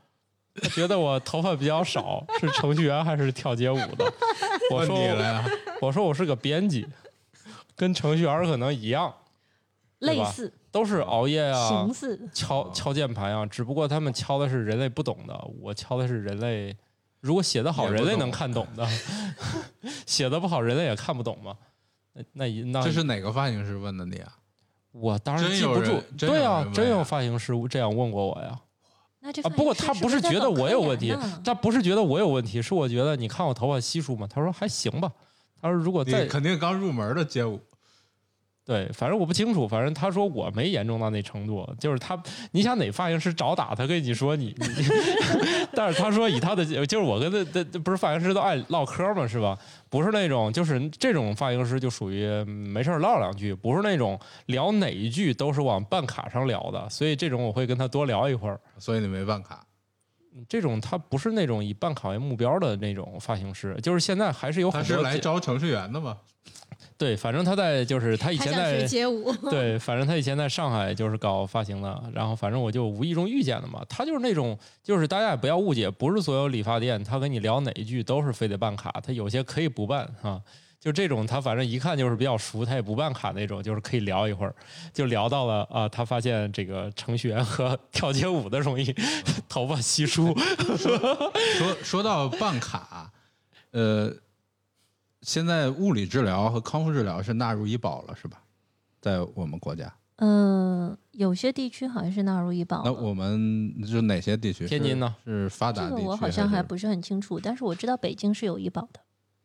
Speaker 1: 他觉得我头发比较少，是程序员还是跳街舞的？我
Speaker 2: 问
Speaker 1: 说
Speaker 2: 你了呀。
Speaker 1: 我说我是个编辑，跟程序员可能一样，
Speaker 4: 类似、
Speaker 1: 都是熬夜啊
Speaker 4: 形，似，
Speaker 1: 敲敲键盘啊，只不过他们敲的是人类不懂的，我敲的是人类，如果写的好，人类能看懂的；写的不好，人类也看不懂嘛。那那一那
Speaker 2: 这是哪个发型师问的你啊？
Speaker 1: 我当然记不住对啊真有发型师这样问过我呀。啊，
Speaker 4: 那这发
Speaker 1: 不过他不是觉得我有问题，他不是觉得我有问题，是我觉得你看我头发稀疏吗？他说还行吧。他说如果再
Speaker 2: 肯定刚入门的街舞，
Speaker 1: 对，反正我不清楚，反正他说我没严重到那程度，就是他，你想哪发型师找打他跟你说你你，但是他说以他的，就是我跟他他不是发型师都爱唠嗑嘛，是吧？不是那种，就是这种发型师就属于嗯没事儿唠两句，不是那种聊哪一句都是往办卡上聊的，所以这种我会跟他多聊一会儿。
Speaker 2: 所以你没办卡。
Speaker 1: 这种他不是那种以办卡为目标的那种发型师，就是现在还是有
Speaker 2: 他是来
Speaker 1: 很多来
Speaker 2: 招程序员的吗？
Speaker 1: 对，反正他在就是他以前在
Speaker 5: 街舞，
Speaker 1: 对，反正他以前在上海就是搞发型的，然后反正我就无意中遇见了嘛。他就是那种，就是大家也不要误解，不是所有理发店他跟你聊哪一句都是非得办卡，他有些可以不办啊。就这种，他反正一看就是比较熟，他也不办卡那种，就是可以聊一会儿，就聊到了啊，他发现这个程序员和 跳街舞的容易头发稀疏。
Speaker 2: 说说到办卡，呃，现在物理治疗和康复治疗是纳入医保了，是吧？在我们国家，
Speaker 4: 嗯，有些地区好像是纳入医保。
Speaker 2: 那我们就哪些地区？
Speaker 1: 天津呢？
Speaker 2: 是发达地区？
Speaker 4: 这个我好像还不是很清楚，但是我知道北京是有医保的，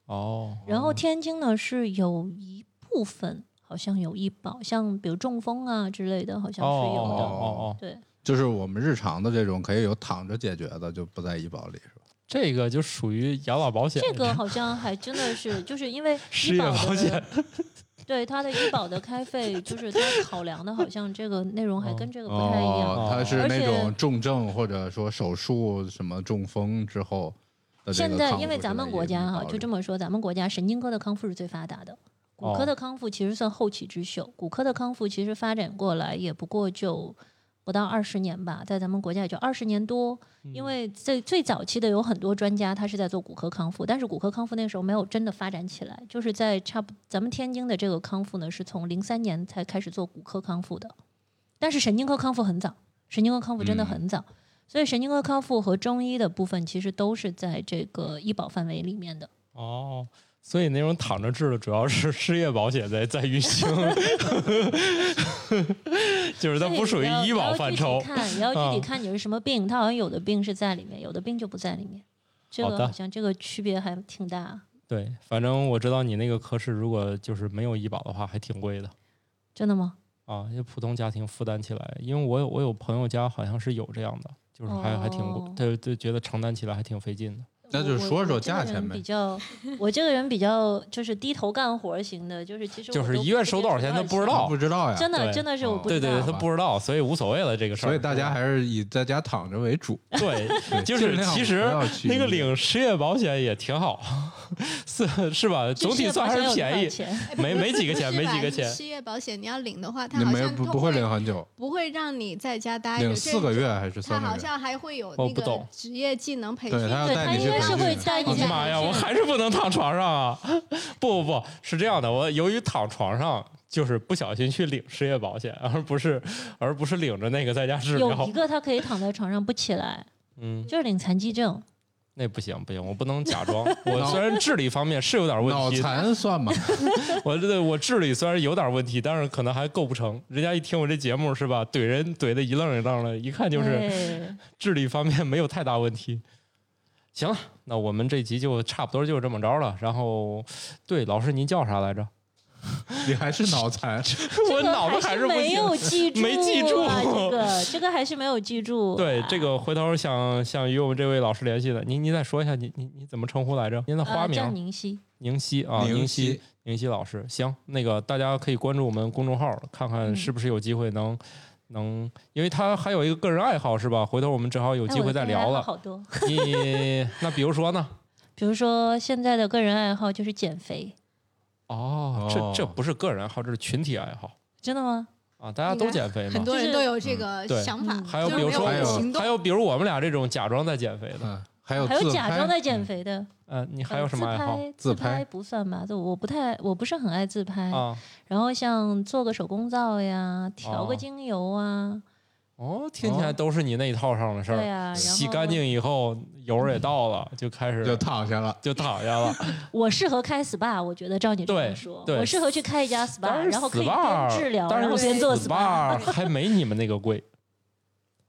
Speaker 1: 哦，
Speaker 4: 然后天津呢是有一部分好像有医保，像比如中风啊之类的，好像是有的。
Speaker 1: 哦哦哦，
Speaker 4: 对，
Speaker 2: 就是我们日常的这种可以有躺着解决的，就不在医保里，是吧？
Speaker 1: 这个就属于养老保险，
Speaker 4: 这个好像还真的是，就是因为
Speaker 1: 失业
Speaker 4: 医保
Speaker 1: 保险，
Speaker 4: 对它的医保的开费，就是它考量的，好像这个内容还跟这个不太一样。
Speaker 2: 哦，它是那种重症或者说手术什么中风之后的这
Speaker 4: 现在因为咱们国家哈，就这么说，咱们国家神经科的康复是最发达的，骨科
Speaker 1: 哦
Speaker 4: 的康复其实算后起之秀。骨科的康复其实发展过来也不过就不到二十年吧，在咱们国家也就二十年多。因为最最早期的有很多专家他是在做骨科康复，但是骨科康复那个时候没有真的发展起来，就是在差不咱们天津的这个康复呢，是从零三年才开始做骨科康复的，但是神经科康复很早，神经科康复真的很早。所以神经科康复和中医的部分其实都是在这个医保范围里面的。
Speaker 1: 哦，所以那种躺着治的主要是 失业保险在在运行，就是它不属于医保范畴。
Speaker 4: 看，也要具
Speaker 1: 啊
Speaker 4: 体看你是什么病，它好像有的病是在里面，有的病就不在里面。这个好像这个区别还挺大，
Speaker 1: 对，反正我知道你那个科室如果就是没有医保的话，还挺贵的
Speaker 4: 真的吗？
Speaker 1: 啊，因为普通家庭负担起来，因为我有我有朋友家好像是有这样的，就是还还挺贵
Speaker 4: 哦，
Speaker 1: 他就觉得承担起来还挺费劲的。
Speaker 2: 那就
Speaker 4: 我
Speaker 2: 说说价钱呗
Speaker 4: 比较，我这个人比较就是低头干活型的，就是其实
Speaker 1: 就是医院
Speaker 4: 我都不
Speaker 1: 收多少钱他不知道
Speaker 2: 不知道呀，
Speaker 4: 真的真的是我
Speaker 2: 哦
Speaker 4: 不知道。
Speaker 1: 对对对，他不知道，所以无所谓了这个事儿。
Speaker 2: 所以大家还是以在家躺着为主。
Speaker 1: 对，就是其实那个领失业保险也挺好，是是吧？总体算还是便宜，没没几个钱，没几个钱。
Speaker 5: 失业保险你要领的话，它
Speaker 2: 你
Speaker 5: 好像
Speaker 2: 不不会领很久，
Speaker 5: 不会让你在家待着，
Speaker 2: 领四个月还是
Speaker 5: 它
Speaker 2: 三个月？
Speaker 5: 好像还会有那个
Speaker 1: 我不懂
Speaker 5: 职业技能培训。
Speaker 2: 对他要
Speaker 4: 对
Speaker 2: 带你去
Speaker 1: 我的妈呀！我还是不能躺床上啊！不不不，是这样的，我由于躺床上，就是不小心去领失业保险，而不是而不是领着那个在家治疗
Speaker 4: 有一。个他可以躺在床上不起来，
Speaker 1: 嗯，
Speaker 4: 就是领残疾证。
Speaker 1: 那不行不行，我不能假装。我虽然智力方面是有点问题
Speaker 2: 脑
Speaker 1: 题，
Speaker 2: 残算吗？
Speaker 1: 我这个我智力虽然有点问题，但是可能还构不成。人家一听我这节目是吧，怼人怼的一愣一愣的，一看就是智力方面没有太大问题。行了，那我们这集就差不多就这么着了。然后，对老师您叫啥来着？
Speaker 2: 你还是脑残？
Speaker 1: 我脑子
Speaker 4: 还
Speaker 1: 是
Speaker 4: 没有。记住啊，
Speaker 1: 没记住
Speaker 4: 这个这个还是没有记住啊。
Speaker 1: 对，这个回头想想与我们这位老师联系的，您您再说一下，您您您怎么称呼来着？您的花
Speaker 4: 呃
Speaker 1: 名？
Speaker 4: 叫宁夕，
Speaker 1: 宁夕啊，
Speaker 2: 宁
Speaker 1: 宁熙
Speaker 2: 熙，
Speaker 1: 宁夕老师。行，那个大家可以关注我们公众号，看看
Speaker 4: 嗯
Speaker 1: 是不是有机会能、能，因为他还有一个个人爱好是吧？回头我们正好有
Speaker 4: 哎
Speaker 1: 机会再聊了。
Speaker 4: 好多，
Speaker 1: 你 那比如说呢？
Speaker 4: 比如说现在的个人爱好就是减肥，
Speaker 1: 哦，这这
Speaker 2: 哦
Speaker 1: 不是个人爱好，这是群体爱好
Speaker 4: 真的吗？
Speaker 1: 啊！大家都减肥嘛
Speaker 5: 很。多人都有这个想法，
Speaker 4: 嗯
Speaker 1: 还有比如说
Speaker 2: 还有
Speaker 1: 还有比如我们俩这种假装在减肥的，
Speaker 2: 嗯，还有
Speaker 4: 还有假装在减肥的，
Speaker 1: 嗯、你还
Speaker 4: 呃
Speaker 1: 有什么爱好
Speaker 4: 自拍
Speaker 2: 自
Speaker 4: 自拍
Speaker 2: 拍
Speaker 4: 不算吧？就我不太，我不是很爱自拍。
Speaker 1: 啊？
Speaker 4: 然后像做个手工皂呀，调
Speaker 1: 哦
Speaker 4: 个精油啊，
Speaker 1: 哦，听起来都是你那一套上的事儿。
Speaker 4: 对呀、然后
Speaker 1: 洗干净以后，油也到了，就开始
Speaker 2: 就躺下了。
Speaker 1: 就躺下了。
Speaker 4: 我适合开 SPA，我觉得照你这么说，
Speaker 1: 对
Speaker 4: 我适合去开一家 SPA，然后可以边治疗，然后边做
Speaker 1: SPA 还没你们那个贵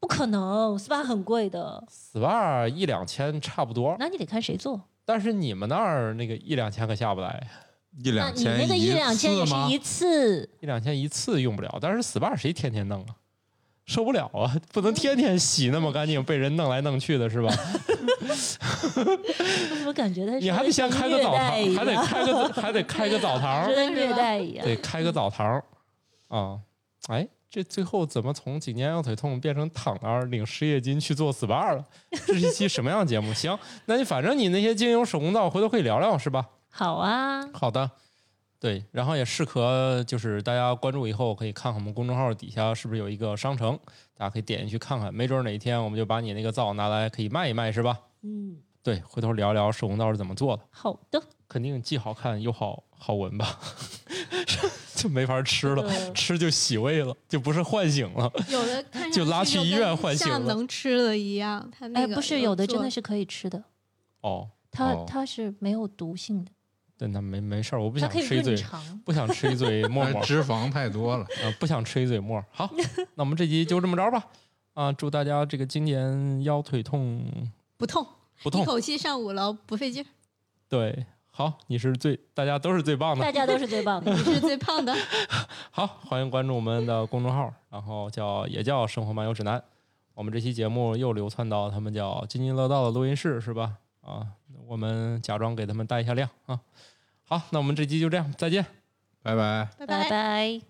Speaker 4: 不可能，SPA 很贵的
Speaker 1: ，，SPA 一两千差不多，
Speaker 4: 那你得看谁做。
Speaker 1: 但是你们那儿那个一两千可下不来，
Speaker 2: 一两千
Speaker 4: 那个一两千？一次，
Speaker 1: 一两千一次用不了，但是 SPA 谁天天弄啊？受不了啊！不能天天洗那么干净，被人弄来弄去的是吧？
Speaker 4: 我怎么感觉他
Speaker 1: 你还得先开个澡堂，还得开个还得开个澡堂
Speaker 4: 说，跟虐待一样。
Speaker 1: 得开个澡堂啊！哎，这最后怎么从颈肩腰腿痛变成躺那儿领失业金去做 SPA 了？这是一期什么样的节目？行，那你反正你那些精油手工皂回头可以聊聊是吧？
Speaker 4: 好啊，
Speaker 1: 好的，对，然后也适合就是大家关注以后可以看看我们公众号底下是不是有一个商城，大家可以点进去看看，没准儿哪一天我们就把你那个皂拿来可以卖一卖是吧？
Speaker 4: 嗯，
Speaker 1: 对，回头聊聊手工皂是怎么做的，
Speaker 4: 好的，
Speaker 1: 肯定既好看又好好闻吧，就没法吃了，
Speaker 4: 呃
Speaker 1: 吃就洗胃了，就不是唤醒了。
Speaker 5: 有的 看
Speaker 1: 就拉去医院唤醒了像
Speaker 5: 能吃的一样，它那
Speaker 4: 哎，不是有的真的是可以吃的，
Speaker 1: 哦，
Speaker 4: 它
Speaker 2: 哦
Speaker 4: 它是没有毒性的，
Speaker 1: 对，那没没事儿，我不想吃一嘴。不想吃一嘴沫 沫，
Speaker 2: 脂肪太多了。
Speaker 1: 啊，不想吃一嘴沫。好，那我们这集就这么着吧。啊，祝大家这个今年腰腿痛
Speaker 5: 不痛，
Speaker 1: 不痛。
Speaker 5: 一口气上五楼不费劲，
Speaker 1: 对，好，你是最，大家都是最棒的。
Speaker 4: 大家都是最棒的
Speaker 5: 你。是最胖的。
Speaker 1: 好，欢迎关注我们的公众号，然后叫也叫生活漫游指南。我们这期节目又流窜到他们叫津津乐道的录音室，是吧？啊，我们假装给他们带一下量啊。好，那我们这期就这样，再见。
Speaker 2: 拜拜。
Speaker 5: 拜
Speaker 4: 拜拜。